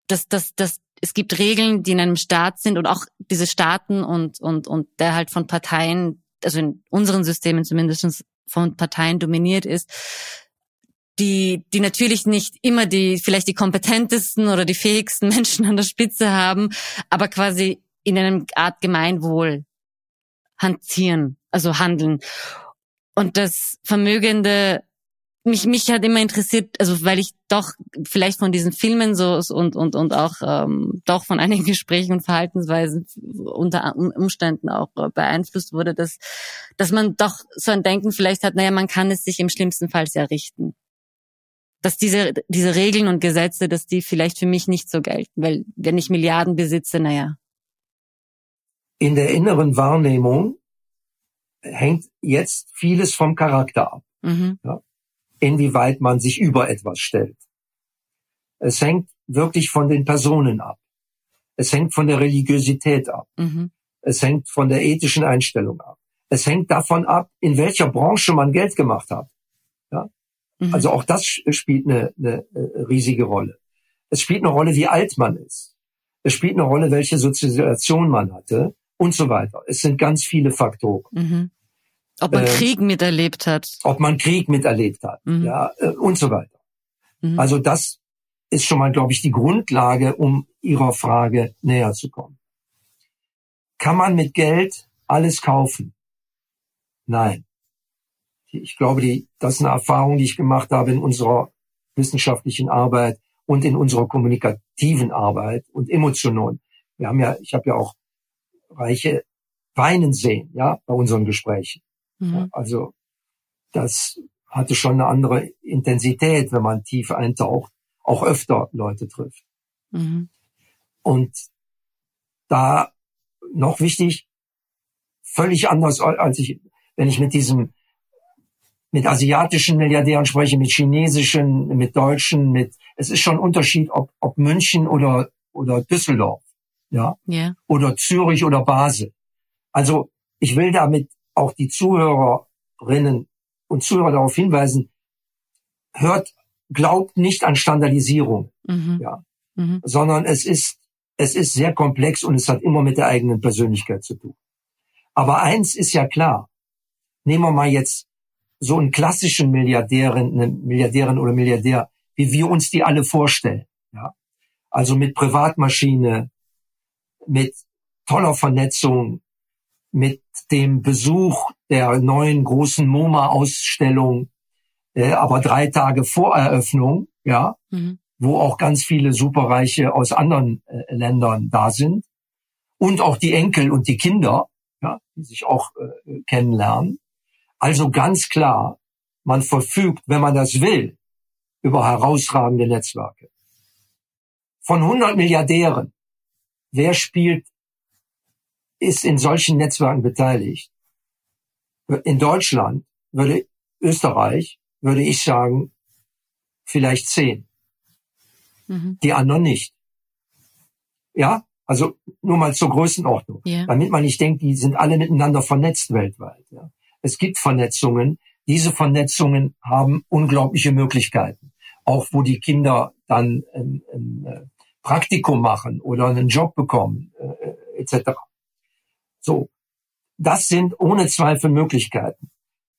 dass dass dass es gibt Regeln, die in einem Staat sind und auch diese Staaten und und und der halt von Parteien, also in unseren Systemen zumindest von Parteien dominiert ist, die, die natürlich nicht immer die, vielleicht die kompetentesten oder die fähigsten Menschen an der Spitze haben, aber quasi in einem Art Gemeinwohl hantieren, also handeln. Und das Vermögende, mich, mich hat immer interessiert, also weil ich doch vielleicht von diesen Filmen so und, und, und auch ähm, doch von einigen Gesprächen und Verhaltensweisen unter Umständen auch beeinflusst wurde, dass, dass man doch so ein Denken vielleicht hat, naja, man kann es sich im schlimmsten Fall sehr richten dass diese, diese Regeln und Gesetze, dass die vielleicht für mich nicht so gelten, weil wenn ich Milliarden besitze, naja. In der inneren Wahrnehmung hängt jetzt vieles vom Charakter ab. Mhm. Ja, inwieweit man sich über etwas stellt. Es hängt wirklich von den Personen ab. Es hängt von der Religiosität ab. Mhm. Es hängt von der ethischen Einstellung ab. Es hängt davon ab, in welcher Branche man Geld gemacht hat. Mhm. Also auch das spielt eine, eine äh, riesige Rolle. Es spielt eine Rolle, wie alt man ist. Es spielt eine Rolle, welche Sozialisation man hatte und so weiter. Es sind ganz viele Faktoren. Mhm. Ob man äh, Krieg miterlebt hat. Ob man Krieg miterlebt hat, mhm. ja, äh, und so weiter. Mhm. Also das ist schon mal, glaube ich, die Grundlage, um Ihrer Frage näher zu kommen. Kann man mit Geld alles kaufen? Nein ich glaube, die, das ist eine Erfahrung, die ich gemacht habe in unserer wissenschaftlichen Arbeit und in unserer kommunikativen Arbeit und emotionalen. Wir haben ja, ich habe ja auch reiche weinen sehen, ja, bei unseren Gesprächen. Mhm. Ja, also das hatte schon eine andere Intensität, wenn man tief eintaucht, auch öfter Leute trifft. Mhm. Und da noch wichtig, völlig anders als ich, wenn ich mit diesem mit asiatischen Milliardären spreche, mit chinesischen, mit deutschen, mit, es ist schon ein Unterschied, ob, ob München oder, oder Düsseldorf, ja, yeah. oder Zürich oder Basel. Also, ich will damit auch die Zuhörerinnen und Zuhörer darauf hinweisen, hört, glaubt nicht an Standardisierung, mhm. ja, mhm. sondern es ist, es ist sehr komplex und es hat immer mit der eigenen Persönlichkeit zu tun. Aber eins ist ja klar. Nehmen wir mal jetzt so einen klassischen Milliardärin, eine Milliardärin oder Milliardär, wie wir uns die alle vorstellen. Ja? Also mit Privatmaschine, mit toller Vernetzung, mit dem Besuch der neuen großen MoMA-Ausstellung, äh, aber drei Tage vor Eröffnung, ja, mhm. wo auch ganz viele Superreiche aus anderen äh, Ländern da sind und auch die Enkel und die Kinder, ja, die sich auch äh, kennenlernen. Also ganz klar, man verfügt, wenn man das will, über herausragende Netzwerke. Von 100 Milliardären, wer spielt, ist in solchen Netzwerken beteiligt? In Deutschland würde Österreich, würde ich sagen, vielleicht zehn. Mhm. Die anderen nicht. Ja, also nur mal zur Größenordnung, yeah. damit man nicht denkt, die sind alle miteinander vernetzt weltweit. Ja. Es gibt Vernetzungen. Diese Vernetzungen haben unglaubliche Möglichkeiten. Auch wo die Kinder dann ein, ein äh, Praktikum machen oder einen Job bekommen, äh, etc. So, das sind ohne Zweifel Möglichkeiten.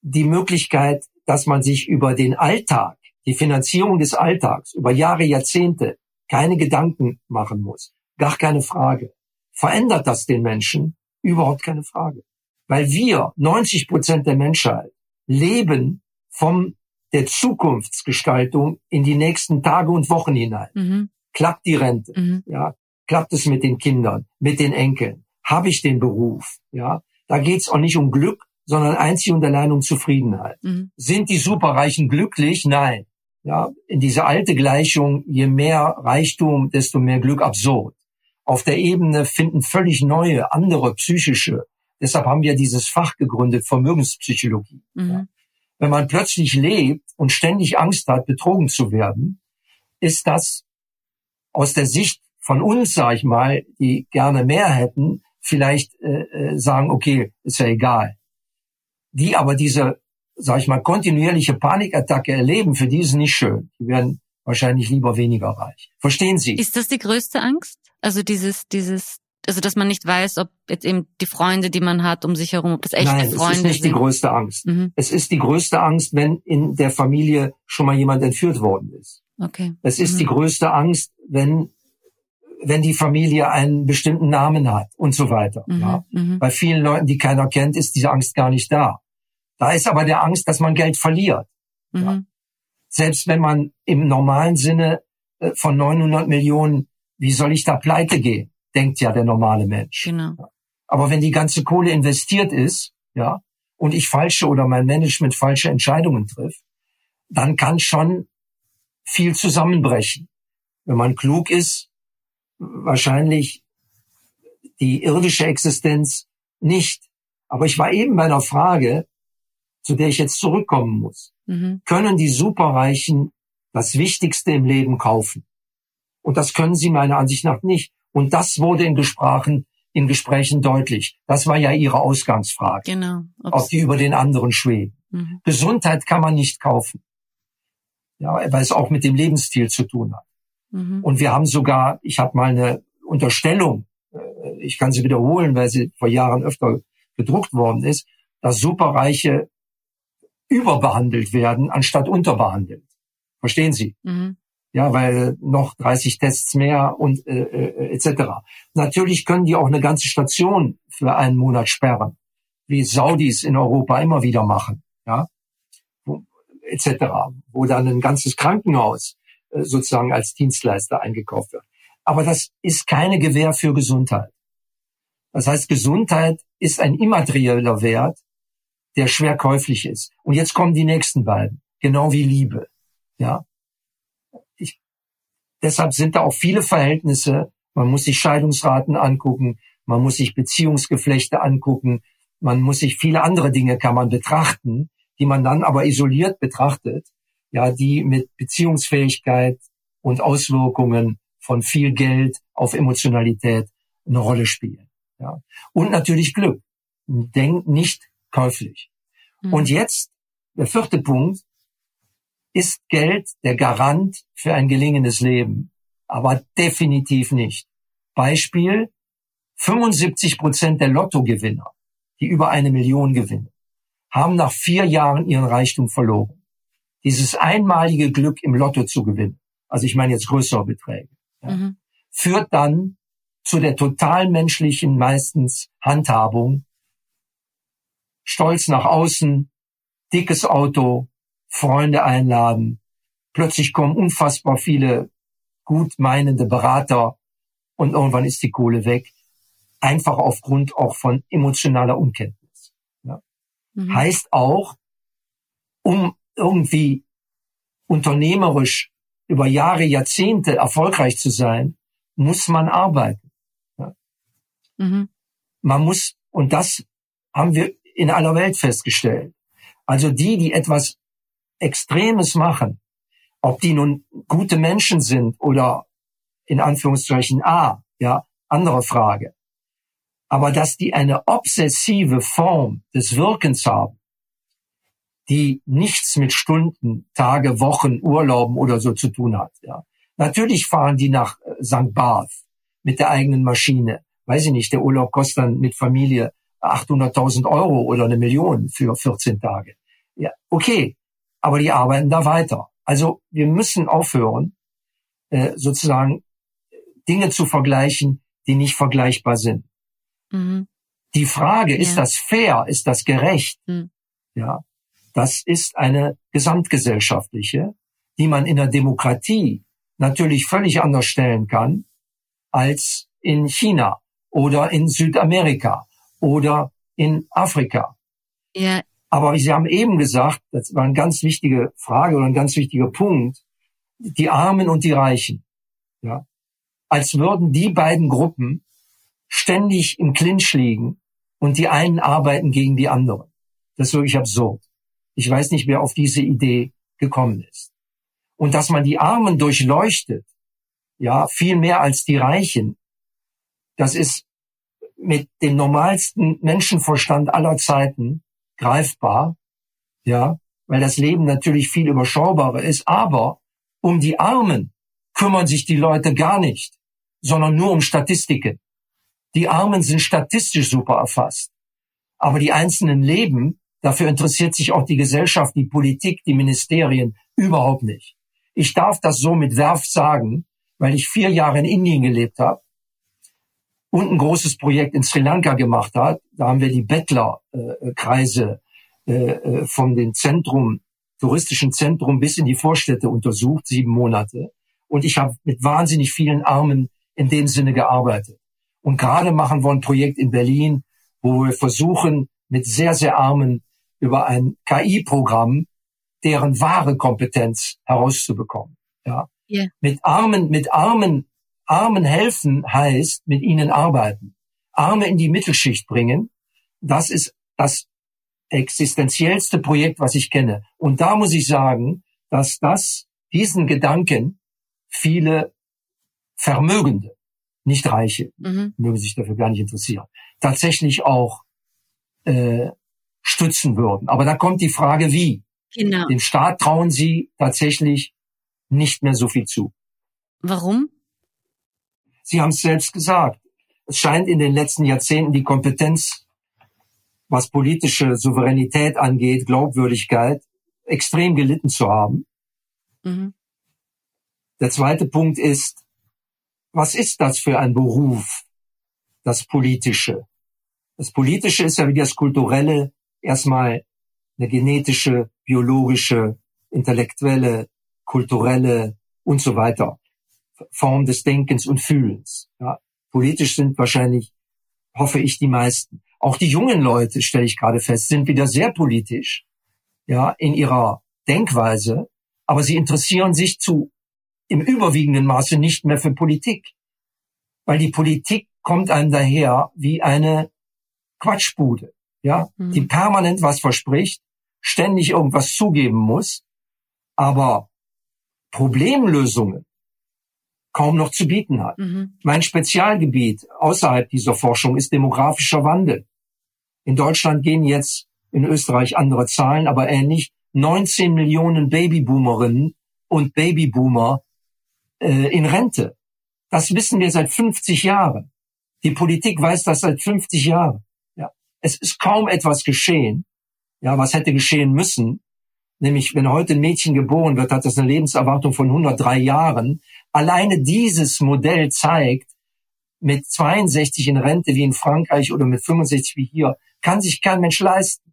Die Möglichkeit, dass man sich über den Alltag, die Finanzierung des Alltags, über Jahre, Jahrzehnte keine Gedanken machen muss, gar keine Frage. Verändert das den Menschen? Überhaupt keine Frage. Weil wir, 90 Prozent der Menschheit, leben vom der Zukunftsgestaltung in die nächsten Tage und Wochen hinein. Mhm. Klappt die Rente? Mhm. Ja, klappt es mit den Kindern, mit den Enkeln? Habe ich den Beruf? Ja, da geht's auch nicht um Glück, sondern einzig und allein um Zufriedenheit. Mhm. Sind die Superreichen glücklich? Nein. Ja, in diese alte Gleichung, je mehr Reichtum, desto mehr Glück absurd. Auf der Ebene finden völlig neue, andere psychische Deshalb haben wir dieses Fach gegründet, Vermögenspsychologie. Mhm. Ja. Wenn man plötzlich lebt und ständig Angst hat, betrogen zu werden, ist das aus der Sicht von uns, sag ich mal, die gerne mehr hätten, vielleicht äh, äh sagen, okay, ist ja egal. Die aber diese, sag ich mal, kontinuierliche Panikattacke erleben, für die ist nicht schön. Die werden wahrscheinlich lieber weniger reich. Verstehen Sie? Ist das die größte Angst? Also dieses, dieses, also dass man nicht weiß, ob jetzt eben die Freunde, die man hat um sich herum, ob das echte Nein, Freunde sind. es ist nicht sind. die größte Angst. Mhm. Es ist die größte Angst, wenn in der Familie schon mal jemand entführt worden ist. Okay. Es ist mhm. die größte Angst, wenn wenn die Familie einen bestimmten Namen hat und so weiter. Mhm. Ja. Mhm. Bei vielen Leuten, die keiner kennt, ist diese Angst gar nicht da. Da ist aber der Angst, dass man Geld verliert. Ja. Mhm. Selbst wenn man im normalen Sinne äh, von 900 Millionen, wie soll ich da pleite gehen? Denkt ja der normale Mensch. Genau. Aber wenn die ganze Kohle investiert ist, ja, und ich falsche oder mein Management falsche Entscheidungen trifft, dann kann schon viel zusammenbrechen. Wenn man klug ist, wahrscheinlich die irdische Existenz nicht. Aber ich war eben bei einer Frage, zu der ich jetzt zurückkommen muss. Mhm. Können die Superreichen das Wichtigste im Leben kaufen? Und das können sie meiner Ansicht nach nicht. Und das wurde in Gesprächen, in Gesprächen deutlich. Das war ja ihre Ausgangsfrage. Genau. Ob die über den anderen schweben. Mhm. Gesundheit kann man nicht kaufen. Ja, weil es auch mit dem Lebensstil zu tun hat. Mhm. Und wir haben sogar, ich habe mal eine Unterstellung, äh, ich kann sie wiederholen, weil sie vor Jahren öfter gedruckt worden ist, dass Superreiche überbehandelt werden, anstatt unterbehandelt. Verstehen Sie? Mhm. Ja, weil noch 30 Tests mehr und äh, äh, etc. Natürlich können die auch eine ganze Station für einen Monat sperren, wie Saudis in Europa immer wieder machen, ja, etc. Wo dann ein ganzes Krankenhaus äh, sozusagen als Dienstleister eingekauft wird. Aber das ist keine Gewähr für Gesundheit. Das heißt, Gesundheit ist ein immaterieller Wert, der schwer käuflich ist. Und jetzt kommen die nächsten beiden, genau wie Liebe. Ja, deshalb sind da auch viele Verhältnisse. Man muss sich Scheidungsraten angucken, man muss sich Beziehungsgeflechte angucken, man muss sich viele andere Dinge kann man betrachten, die man dann aber isoliert betrachtet ja, die mit Beziehungsfähigkeit und Auswirkungen von viel Geld auf Emotionalität eine Rolle spielen. Ja. Und natürlich Glück. Denk nicht käuflich. Mhm. Und jetzt, der vierte Punkt, ist Geld der Garant für ein gelingendes Leben, aber definitiv nicht. Beispiel, 75 Prozent der Lottogewinner, die über eine Million gewinnen, haben nach vier Jahren ihren Reichtum verloren dieses einmalige Glück im Lotto zu gewinnen, also ich meine jetzt größere Beträge, ja, mhm. führt dann zu der total menschlichen meistens Handhabung, Stolz nach außen, dickes Auto, Freunde einladen, plötzlich kommen unfassbar viele gut meinende Berater und irgendwann ist die Kohle weg, einfach aufgrund auch von emotionaler Unkenntnis. Ja. Mhm. Heißt auch, um irgendwie unternehmerisch über Jahre, Jahrzehnte erfolgreich zu sein, muss man arbeiten. Ja. Mhm. Man muss, und das haben wir in aller Welt festgestellt. Also die, die etwas Extremes machen, ob die nun gute Menschen sind oder in Anführungszeichen A, ja, andere Frage. Aber dass die eine obsessive Form des Wirkens haben, die nichts mit Stunden, Tage, Wochen, Urlauben oder so zu tun hat. Ja. Natürlich fahren die nach äh, St. Barth mit der eigenen Maschine. Weiß ich nicht, der Urlaub kostet dann mit Familie 800.000 Euro oder eine Million für 14 Tage. Ja, okay, aber die arbeiten da weiter. Also wir müssen aufhören, äh, sozusagen Dinge zu vergleichen, die nicht vergleichbar sind. Mhm. Die Frage, ja. ist das fair, ist das gerecht? Mhm. Ja, das ist eine gesamtgesellschaftliche, die man in der Demokratie natürlich völlig anders stellen kann als in China oder in Südamerika oder in Afrika. Ja. Aber Sie haben eben gesagt, das war eine ganz wichtige Frage oder ein ganz wichtiger Punkt, die Armen und die Reichen. Ja. Als würden die beiden Gruppen ständig im Clinch liegen und die einen arbeiten gegen die anderen. Das ist wirklich absurd. Ich weiß nicht, wer auf diese Idee gekommen ist. Und dass man die Armen durchleuchtet, ja, viel mehr als die Reichen, das ist mit dem normalsten Menschenverstand aller Zeiten greifbar, ja, weil das Leben natürlich viel überschaubarer ist, aber um die Armen kümmern sich die Leute gar nicht, sondern nur um Statistiken. Die Armen sind statistisch super erfasst. Aber die einzelnen Leben, dafür interessiert sich auch die Gesellschaft, die Politik, die Ministerien überhaupt nicht. Ich darf das so mit Werf sagen, weil ich vier Jahre in Indien gelebt habe und ein großes Projekt in Sri Lanka gemacht hat. Da haben wir die Bettlerkreise äh, äh, von dem Zentrum, touristischen Zentrum bis in die Vorstädte untersucht, sieben Monate. Und ich habe mit wahnsinnig vielen Armen in dem Sinne gearbeitet. Und gerade machen wir ein Projekt in Berlin, wo wir versuchen, mit sehr, sehr Armen über ein KI-Programm deren wahre Kompetenz herauszubekommen. Ja. Yeah. Mit Armen, mit Armen, Armen helfen heißt mit ihnen arbeiten. Arme in die Mittelschicht bringen. Das ist das existenziellste Projekt, was ich kenne. Und da muss ich sagen, dass das, diesen Gedanken viele Vermögende nicht Reiche, mhm. mögen sich dafür gar nicht interessieren, tatsächlich auch äh, stützen würden. Aber da kommt die Frage, wie. Genau. Dem Staat trauen sie tatsächlich nicht mehr so viel zu. Warum? Sie haben es selbst gesagt. Es scheint in den letzten Jahrzehnten die Kompetenz, was politische Souveränität angeht, Glaubwürdigkeit, extrem gelitten zu haben. Mhm. Der zweite Punkt ist, was ist das für ein Beruf, das Politische? Das Politische ist ja wie das Kulturelle erstmal eine genetische, biologische, intellektuelle, kulturelle und so weiter Form des Denkens und Fühlens. Ja, politisch sind wahrscheinlich, hoffe ich, die meisten. Auch die jungen Leute, stelle ich gerade fest, sind wieder sehr politisch, ja, in ihrer Denkweise, aber sie interessieren sich zu im überwiegenden Maße nicht mehr für Politik. Weil die Politik kommt einem daher wie eine Quatschbude, ja, mhm. die permanent was verspricht, ständig irgendwas zugeben muss, aber Problemlösungen kaum noch zu bieten hat. Mhm. Mein Spezialgebiet außerhalb dieser Forschung ist demografischer Wandel. In Deutschland gehen jetzt in Österreich andere Zahlen, aber ähnlich 19 Millionen Babyboomerinnen und Babyboomer äh, in Rente. Das wissen wir seit 50 Jahren. Die Politik weiß das seit 50 Jahren. Ja. Es ist kaum etwas geschehen, ja, was hätte geschehen müssen. Nämlich, wenn heute ein Mädchen geboren wird, hat das eine Lebenserwartung von 103 Jahren. Alleine dieses Modell zeigt, mit 62 in Rente wie in Frankreich oder mit 65 wie hier, kann sich kein Mensch leisten.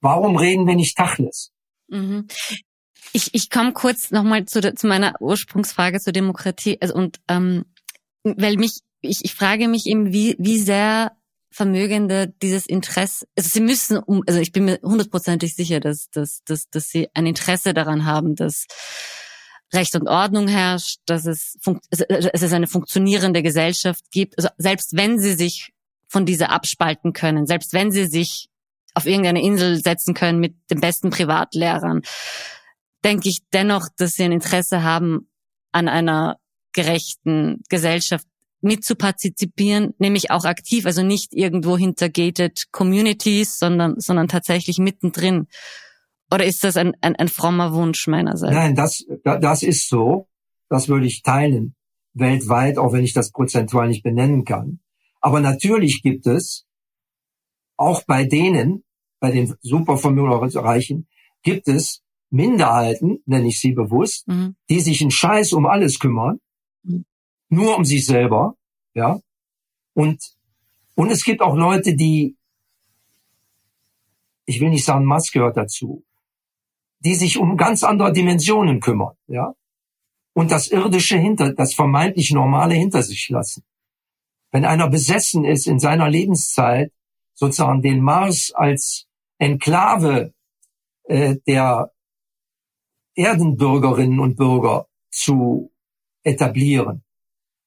Warum reden wir nicht Tachles? Mhm. Ich, ich komme kurz nochmal zu, zu meiner Ursprungsfrage zur Demokratie. Also und ähm, weil mich, ich, ich frage mich eben, wie, wie sehr Vermögende dieses Interesse, also sie müssen um, also ich bin mir hundertprozentig sicher, dass, dass, dass, dass sie ein Interesse daran haben, dass Recht und Ordnung herrscht, dass es, es es eine funktionierende Gesellschaft gibt. Also selbst wenn sie sich von dieser abspalten können, selbst wenn sie sich auf irgendeine Insel setzen können mit den besten Privatlehrern, denke ich dennoch, dass sie ein Interesse haben an einer gerechten Gesellschaft mitzupartizipieren, nämlich auch aktiv, also nicht irgendwo hinter gated Communities, sondern, sondern tatsächlich mittendrin. Oder ist das ein, ein, ein frommer Wunsch meinerseits? Nein, das, das ist so. Das würde ich teilen. Weltweit, auch wenn ich das prozentual nicht benennen kann. Aber natürlich gibt es auch bei denen, bei den Supervermögenreichen, gibt es Minderheiten, nenne ich sie bewusst, mhm. die sich in Scheiß um alles kümmern, mhm. nur um sich selber, ja. Und, und es gibt auch Leute, die, ich will nicht sagen, Mass gehört dazu, die sich um ganz andere Dimensionen kümmern, ja. Und das irdische hinter, das vermeintlich normale hinter sich lassen. Wenn einer besessen ist in seiner Lebenszeit, sozusagen den Mars als Enklave äh, der Erdenbürgerinnen und Bürger zu etablieren,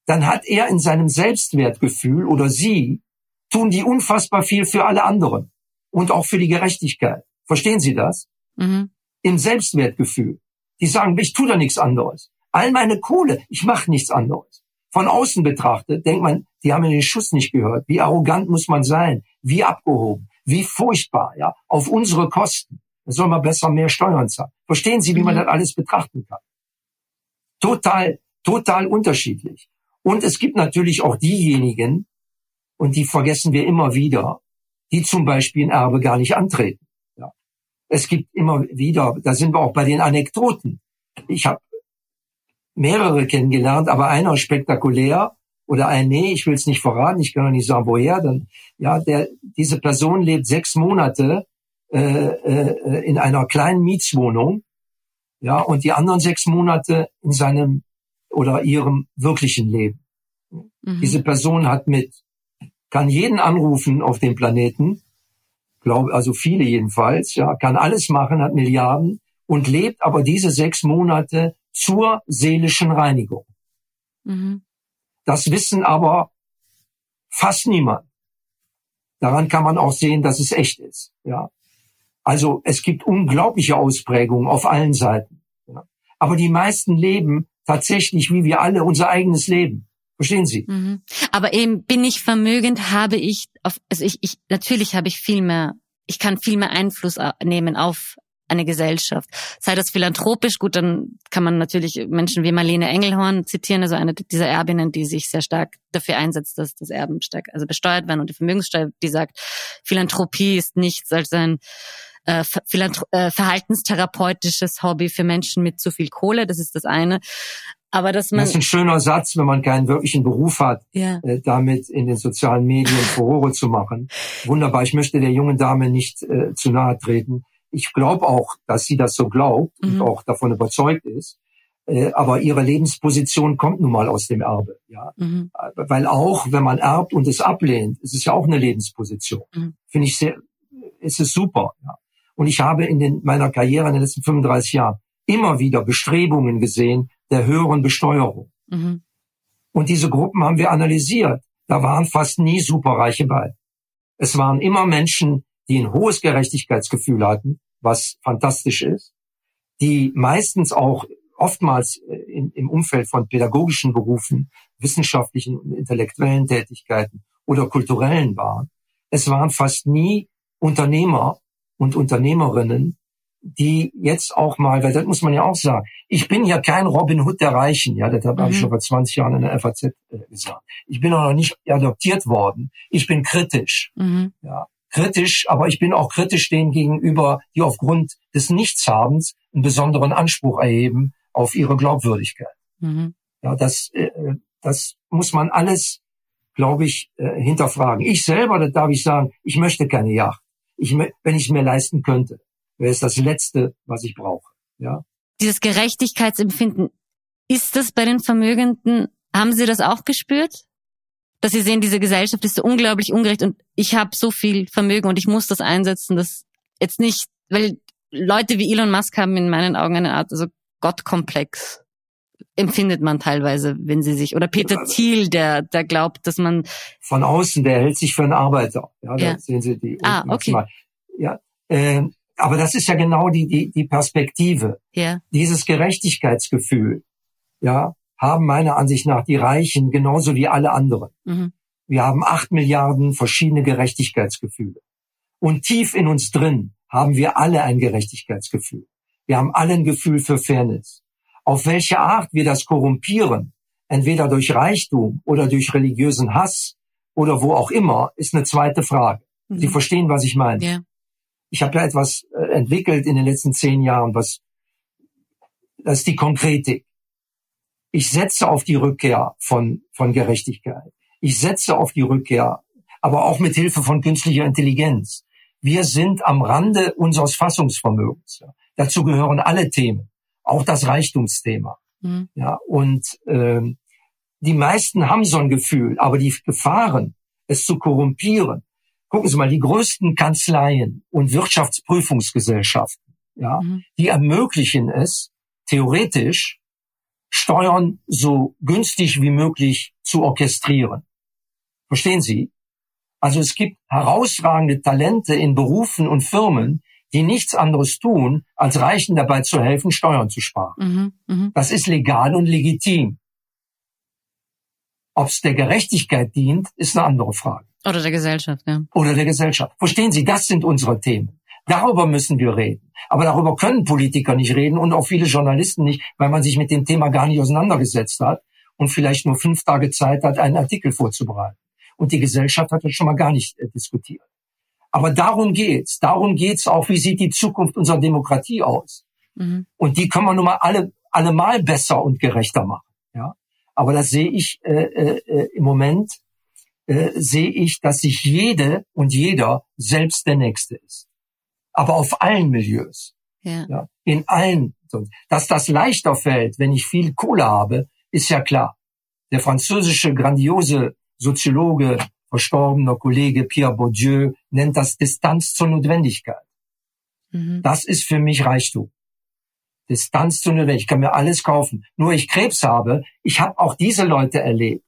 dann hat er in seinem Selbstwertgefühl oder sie tun die unfassbar viel für alle anderen und auch für die Gerechtigkeit. Verstehen Sie das? Mhm. Im Selbstwertgefühl. Die sagen, ich tue da nichts anderes. All meine Kohle, ich mache nichts anderes. Von außen betrachtet denkt man, die haben den Schuss nicht gehört. Wie arrogant muss man sein? Wie abgehoben? Wie furchtbar, ja? Auf unsere Kosten. Da soll man besser mehr Steuern zahlen. Verstehen Sie, wie man mhm. das alles betrachten kann? Total, total unterschiedlich. Und es gibt natürlich auch diejenigen, und die vergessen wir immer wieder, die zum Beispiel ein Erbe gar nicht antreten. Es gibt immer wieder, da sind wir auch bei den Anekdoten. Ich habe mehrere kennengelernt, aber einer spektakulär oder ein, nee, ich will es nicht verraten, ich kann auch nicht sagen, woher, dann, ja, der, diese Person lebt sechs Monate äh, äh, in einer kleinen Mietswohnung, ja, und die anderen sechs Monate in seinem oder ihrem wirklichen Leben. Mhm. Diese Person hat mit kann jeden anrufen auf dem Planeten, glaube also viele jedenfalls, ja, kann alles machen, hat Milliarden und lebt aber diese sechs Monate zur seelischen Reinigung. Mhm. Das wissen aber fast niemand. Daran kann man auch sehen, dass es echt ist. Ja. Also es gibt unglaubliche Ausprägungen auf allen Seiten. Ja. Aber die meisten leben tatsächlich, wie wir alle, unser eigenes Leben. Verstehen Sie? Mhm. Aber eben bin ich vermögend, habe ich auf, also ich, ich natürlich habe ich viel mehr, ich kann viel mehr Einfluss nehmen auf eine Gesellschaft. Sei das philanthropisch, gut, dann kann man natürlich Menschen wie Marlene Engelhorn zitieren, also eine dieser Erbinnen, die sich sehr stark dafür einsetzt, dass das Erben stark also besteuert werden und die Vermögenssteuer, die sagt, Philanthropie ist nichts als ein äh, äh, verhaltenstherapeutisches Hobby für Menschen mit zu viel Kohle, das ist das eine. Aber dass man das ist ein schöner Satz, wenn man keinen wirklichen Beruf hat, ja. äh, damit in den sozialen Medien Furore zu machen. Wunderbar. Ich möchte der jungen Dame nicht äh, zu nahe treten. Ich glaube auch, dass sie das so glaubt mhm. und auch davon überzeugt ist. Äh, aber ihre Lebensposition kommt nun mal aus dem Erbe. Ja, mhm. weil auch wenn man erbt und es ablehnt, ist es ja auch eine Lebensposition. Mhm. Finde ich sehr, ist es super. Ja. Und ich habe in den, meiner Karriere in den letzten 35 Jahren immer wieder Bestrebungen gesehen, der höheren Besteuerung. Mhm. Und diese Gruppen haben wir analysiert. Da waren fast nie Superreiche bei. Es waren immer Menschen, die ein hohes Gerechtigkeitsgefühl hatten, was fantastisch ist, die meistens auch oftmals äh, in, im Umfeld von pädagogischen Berufen, wissenschaftlichen und intellektuellen Tätigkeiten oder kulturellen waren. Es waren fast nie Unternehmer und Unternehmerinnen, die jetzt auch mal, weil das muss man ja auch sagen, ich bin ja kein Robin Hood der Reichen, ja, das habe mhm. ich schon vor 20 Jahren in der FAZ äh, gesagt. Ich bin auch noch nicht adoptiert worden. Ich bin kritisch, mhm. ja, kritisch, aber ich bin auch kritisch denen gegenüber, die aufgrund des Nichtshabens einen besonderen Anspruch erheben auf ihre Glaubwürdigkeit. Mhm. Ja, das, äh, das muss man alles, glaube ich, äh, hinterfragen. Ich selber, das darf ich sagen, ich möchte keine Yacht. Ich, wenn ich mir leisten könnte wäre es das Letzte, was ich brauche. Ja. Dieses Gerechtigkeitsempfinden, ist das bei den Vermögenden, haben Sie das auch gespürt? Dass Sie sehen, diese Gesellschaft ist so unglaublich ungerecht und ich habe so viel Vermögen und ich muss das einsetzen, dass jetzt nicht, weil Leute wie Elon Musk haben in meinen Augen eine Art also Gottkomplex empfindet man teilweise, wenn sie sich oder Peter Thiel, der der glaubt, dass man von außen, der hält sich für einen Arbeiter. Ja, ja. da sehen Sie die. Ah, okay. Ja, äh, aber das ist ja genau die, die, die Perspektive. Ja. Dieses Gerechtigkeitsgefühl, ja, haben meiner Ansicht nach die Reichen genauso wie alle anderen. Mhm. Wir haben acht Milliarden verschiedene Gerechtigkeitsgefühle. Und tief in uns drin haben wir alle ein Gerechtigkeitsgefühl. Wir haben alle ein Gefühl für Fairness. Auf welche Art wir das korrumpieren, entweder durch Reichtum oder durch religiösen Hass oder wo auch immer, ist eine zweite Frage. Mhm. Sie verstehen, was ich meine. Ja ich habe ja etwas äh, entwickelt in den letzten zehn Jahren, was das ist die Konkretik. Ich setze auf die Rückkehr von, von Gerechtigkeit. Ich setze auf die Rückkehr, aber auch mit Hilfe von künstlicher Intelligenz. Wir sind am Rande unseres Fassungsvermögens. Dazu gehören alle Themen, auch das Reichtumsthema. Mhm. Ja, und ähm, die meisten haben so ein Gefühl, aber die Gefahren, es zu korrumpieren, gucken Sie mal, die größten Kanzleien und Wirtschaftsprüfungsgesellschaften, ja, mhm. die ermöglichen es, theoretisch Steuern so günstig wie möglich zu orchestrieren. Verstehen Sie? Also es gibt herausragende Talente in Berufen und Firmen, die nichts anderes tun, als Reichen dabei zu helfen, Steuern zu sparen. Mhm, mh. Das ist legal und legitim. Ob es der Gerechtigkeit dient, ist eine andere Frage. Oder der Gesellschaft, ja. Oder der Gesellschaft. Verstehen Sie, das sind unsere Themen. Darüber müssen wir reden. Aber darüber können Politiker nicht reden und auch viele Journalisten nicht, weil man sich mit dem Thema gar nicht auseinandergesetzt hat und vielleicht nur fünf Tage Zeit hat, einen Artikel vorzubereiten. Und die Gesellschaft hat das schon mal gar nicht äh, diskutiert. Aber darum geht's. Darum geht's auch, wie sieht die Zukunft unserer Demokratie aus? Mhm. Und die können wir nun mal alle, alle mal besser und gerechter machen. Ja? Aber das sehe ich äh, äh, im Moment, äh, sehe ich, dass sich jede und jeder selbst der Nächste ist. Aber auf allen Milieus. Ja. ja. In allen. Dass das leichter fällt, wenn ich viel Kohle habe, ist ja klar. Der französische grandiose Soziologe, verstorbener Kollege Pierre Bourdieu nennt das Distanz zur Notwendigkeit. Mhm. Das ist für mich Reichtum. Distanz zur Notwendigkeit. Ich kann mir alles kaufen. Nur ich Krebs habe, ich habe auch diese Leute erlebt.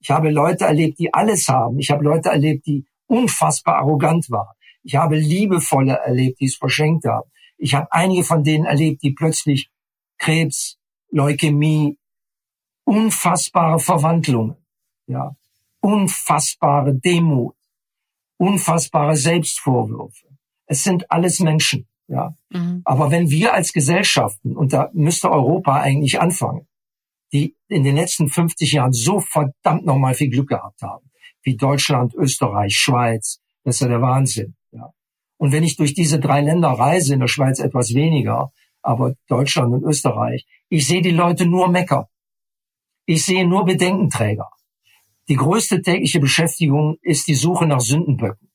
Ich habe Leute erlebt, die alles haben. Ich habe Leute erlebt, die unfassbar arrogant waren. Ich habe liebevolle erlebt, die es verschenkt haben. Ich habe einige von denen erlebt, die plötzlich Krebs, Leukämie, unfassbare Verwandlungen, ja, unfassbare Demut, unfassbare Selbstvorwürfe. Es sind alles Menschen, ja. Mhm. Aber wenn wir als Gesellschaften, und da müsste Europa eigentlich anfangen, die in den letzten 50 Jahren so verdammt nochmal viel Glück gehabt haben, wie Deutschland, Österreich, Schweiz, das ist ja der Wahnsinn, ja. Und wenn ich durch diese drei Länder reise, in der Schweiz etwas weniger, aber Deutschland und Österreich, ich sehe die Leute nur meckern. Ich sehe nur Bedenkenträger. Die größte tägliche Beschäftigung ist die Suche nach Sündenböcken.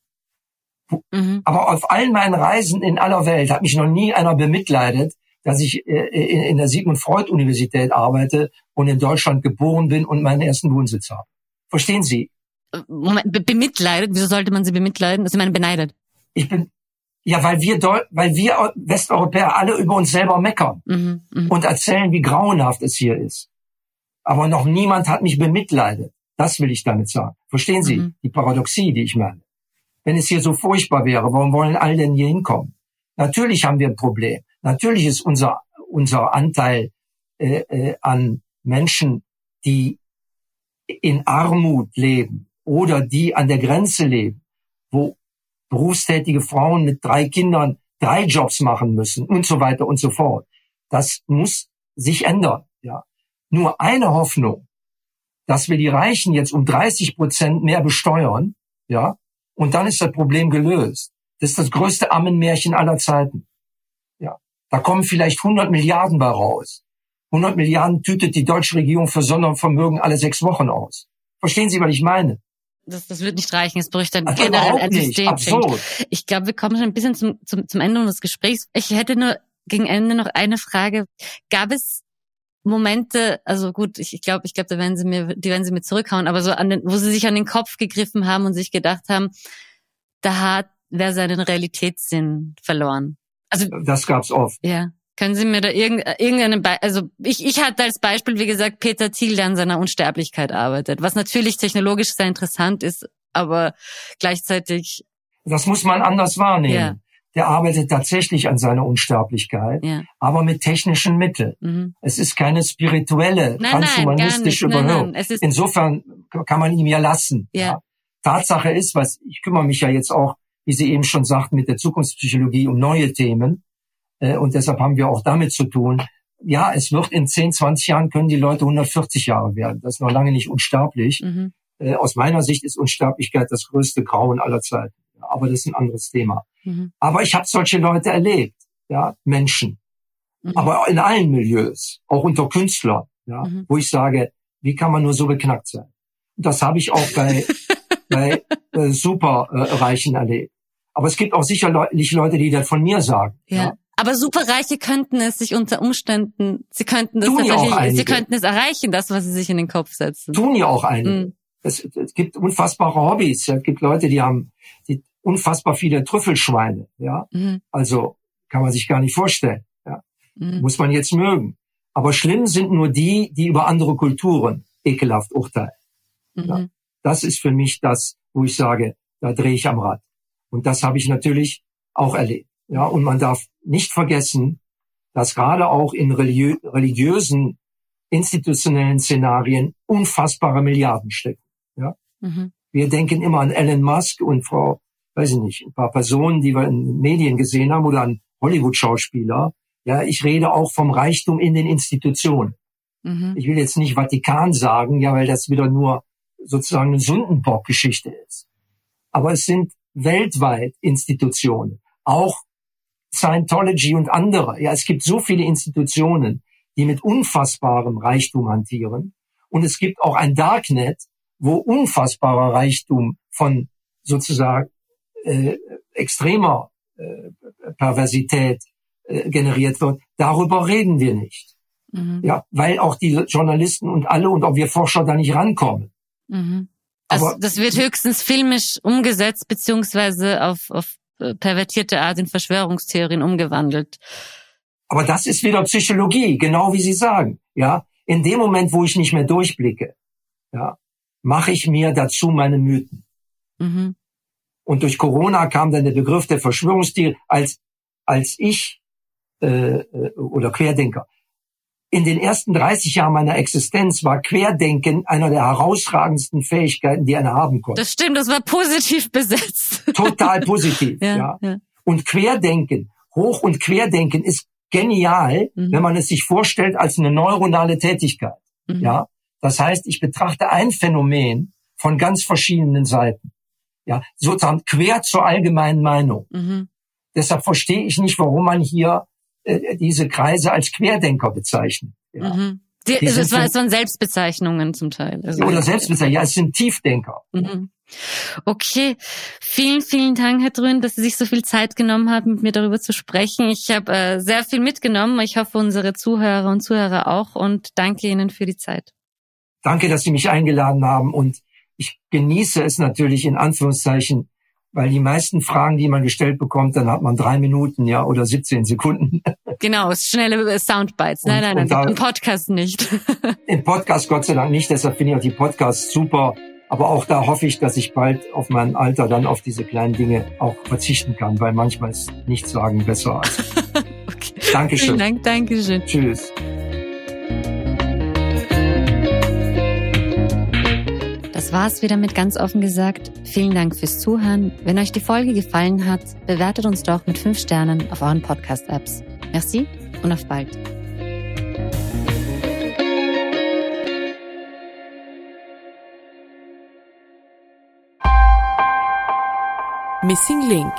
Mhm. Aber auf allen meinen Reisen in aller Welt hat mich noch nie einer bemitleidet, dass ich äh, in der Sigmund Freud Universität arbeite und in Deutschland geboren bin und meinen ersten Wohnsitz habe. Verstehen Sie? Moment, bemitleidet? Wieso sollte man sie bemitleiden? Also ich meine beneidet. Ich bin ja, weil wir Deu weil wir Westeuropäer alle über uns selber meckern mhm, mh. und erzählen, wie grauenhaft es hier ist aber noch niemand hat mich bemitleidet. Das will ich damit sagen. Verstehen Sie mhm. die Paradoxie, die ich meine? Wenn es hier so furchtbar wäre, warum wollen alle denn hier hinkommen? Natürlich haben wir ein Problem. Natürlich ist unser, unser Anteil äh, äh, an Menschen, die in Armut leben oder die an der Grenze leben, wo berufstätige Frauen mit drei Kindern drei Jobs machen müssen und so weiter und so fort. Das muss sich ändern. Ja nur eine Hoffnung, dass wir die Reichen jetzt um 30 Prozent mehr besteuern, ja, und dann ist das Problem gelöst. Das ist das größte Ammenmärchen aller Zeiten. Ja, da kommen vielleicht 100 Milliarden bei raus. 100 Milliarden tütet die deutsche Regierung für Sondervermögen alle sechs Wochen aus. Verstehen Sie, was ich meine? Das, das wird nicht reichen. Es bräuchte dann generell ein System. Ich glaube, wir kommen schon ein bisschen zum, zum, zum Ende unseres Gesprächs. Ich hätte nur gegen Ende noch eine Frage. Gab es Momente, also gut, ich glaube, ich glaube, da werden sie mir, die werden sie mir zurückhauen, aber so an den, wo sie sich an den Kopf gegriffen haben und sich gedacht haben, da hat wer seinen Realitätssinn verloren. Also das gab's oft. Ja. Können Sie mir da irgendeinen, Be also ich, ich hatte als Beispiel, wie gesagt, Peter Thiel, der an seiner Unsterblichkeit arbeitet, was natürlich technologisch sehr interessant ist, aber gleichzeitig. Das muss man anders wahrnehmen. Ja der arbeitet tatsächlich an seiner Unsterblichkeit, ja. aber mit technischen Mitteln. Mhm. Es ist keine spirituelle, nein, transhumanistische nein, Überhöhung. Nein, Insofern kann man ihm ja lassen. Ja. ja. Tatsache ist, was ich kümmere mich ja jetzt auch, wie Sie eben schon sagten, mit der Zukunftspsychologie um neue Themen. Äh, und deshalb haben wir auch damit zu tun. Ja, es wird in 10, 20 Jahren können die Leute 140 Jahre werden. Das ist noch lange nicht unsterblich. Mhm. Äh, aus meiner Sicht ist Unsterblichkeit das größte Grauen aller Zeiten. Aber das ist ein anderes Thema. Mhm. Aber ich habe solche Leute erlebt, ja, Menschen. Mhm. Aber in allen Milieus, auch unter Künstlern, ja, mhm. wo ich sage, wie kann man nur so beknackt sein? Und das habe ich auch bei, bei äh, Superreichen äh, erlebt. Aber es gibt auch sicherlich Leute, die das von mir sagen. Ja. ja. Aber Superreiche könnten es sich unter Umständen, sie könnten das tatsächlich, sie könnten es erreichen, das, was sie sich in den Kopf setzen. Tun ja auch einige. Mhm. Es, es, gibt unfassbare Hobbys. Es gibt Leute, die haben, die unfassbar viele Trüffelschweine. Ja, mhm. also kann man sich gar nicht vorstellen. Ja? Mhm. Muss man jetzt mögen. Aber schlimm sind nur die, die über andere Kulturen ekelhaft urteilen. Mhm. Ja? Das ist für mich das, wo ich sage, da drehe ich am Rad. Und das habe ich natürlich auch erlebt. Ja, und man darf nicht vergessen, dass gerade auch in religiö religiösen institutionellen Szenarien unfassbare Milliarden stecken. Ja? Mhm. Wir denken immer an Elon Musk und Frau, weiß ich nicht, ein paar Personen, die wir in Medien gesehen haben oder an Hollywood-Schauspieler. Ja, ich rede auch vom Reichtum in den Institutionen. Mhm. Ich will jetzt nicht Vatikan sagen, ja, weil das wieder nur sozusagen eine Sündenbock-Geschichte ist. Aber es sind weltweit Institutionen, auch Scientology und andere. Ja, es gibt so viele Institutionen, die mit unfassbarem Reichtum hantieren. Und es gibt auch ein Darknet, wo unfassbarer Reichtum von sozusagen äh, extremer äh, Perversität äh, generiert wird. Darüber reden wir nicht. Mhm. Ja, weil auch die Journalisten und alle und auch wir Forscher da nicht rankommen. Mhm. Das, Aber, das wird höchstens filmisch umgesetzt, beziehungsweise auf, auf äh, pervertierte Art in Verschwörungstheorien umgewandelt. Aber das ist wieder Psychologie, genau wie Sie sagen. Ja, in dem Moment, wo ich nicht mehr durchblicke, ja, mache ich mir dazu meine Mythen. Mhm. Und durch Corona kam dann der Begriff der Verschwörungstheorie als als ich äh, äh oder Querdenker in den ersten 30 Jahren meiner Existenz war Querdenken einer der herausragendsten Fähigkeiten, die einer haben konnte. Das stimmt, das war positiv besetzt. Total positiv, ja, ja. ja. Und Querdenken, Hoch- und Querdenken ist genial, mhm. wenn man es sich vorstellt als eine neuronale Tätigkeit. Mhm. Ja, das heißt, ich betrachte ein Phänomen von ganz verschiedenen Seiten. Ja, sozusagen quer zur allgemeinen Meinung. Mhm. Deshalb verstehe ich nicht, warum man hier äh, diese Kreise als Querdenker bezeichnen. Ja. Mhm. Die, die es waren Selbstbezeichnungen zum Teil. Also, oder Selbstbezeichnungen, ja, es sind Tiefdenker. Mhm. Okay, vielen, vielen Dank, Herr Drün, dass Sie sich so viel Zeit genommen haben, mit mir darüber zu sprechen. Ich habe äh, sehr viel mitgenommen. Ich hoffe, unsere Zuhörer und Zuhörer auch und danke Ihnen für die Zeit. Danke, dass Sie mich eingeladen haben und ich genieße es natürlich in Anführungszeichen, weil die meisten Fragen, die man gestellt bekommt, dann hat man drei Minuten, ja, oder 17 Sekunden. Genau, schnelle Soundbites. Nein, und, nein, nein, da, im Podcast nicht. Im Podcast Gott sei Dank nicht, deshalb finde ich auch die Podcasts super. Aber auch da hoffe ich, dass ich bald auf mein Alter dann auf diese kleinen Dinge auch verzichten kann, weil manchmal ist nichts sagen besser als. okay. Dankeschön. Vielen Dank, Dankeschön. Tschüss. Das war's wieder mit ganz offen gesagt. Vielen Dank fürs Zuhören. Wenn euch die Folge gefallen hat, bewertet uns doch mit fünf Sternen auf euren Podcast-Apps. Merci und auf bald. Missing Link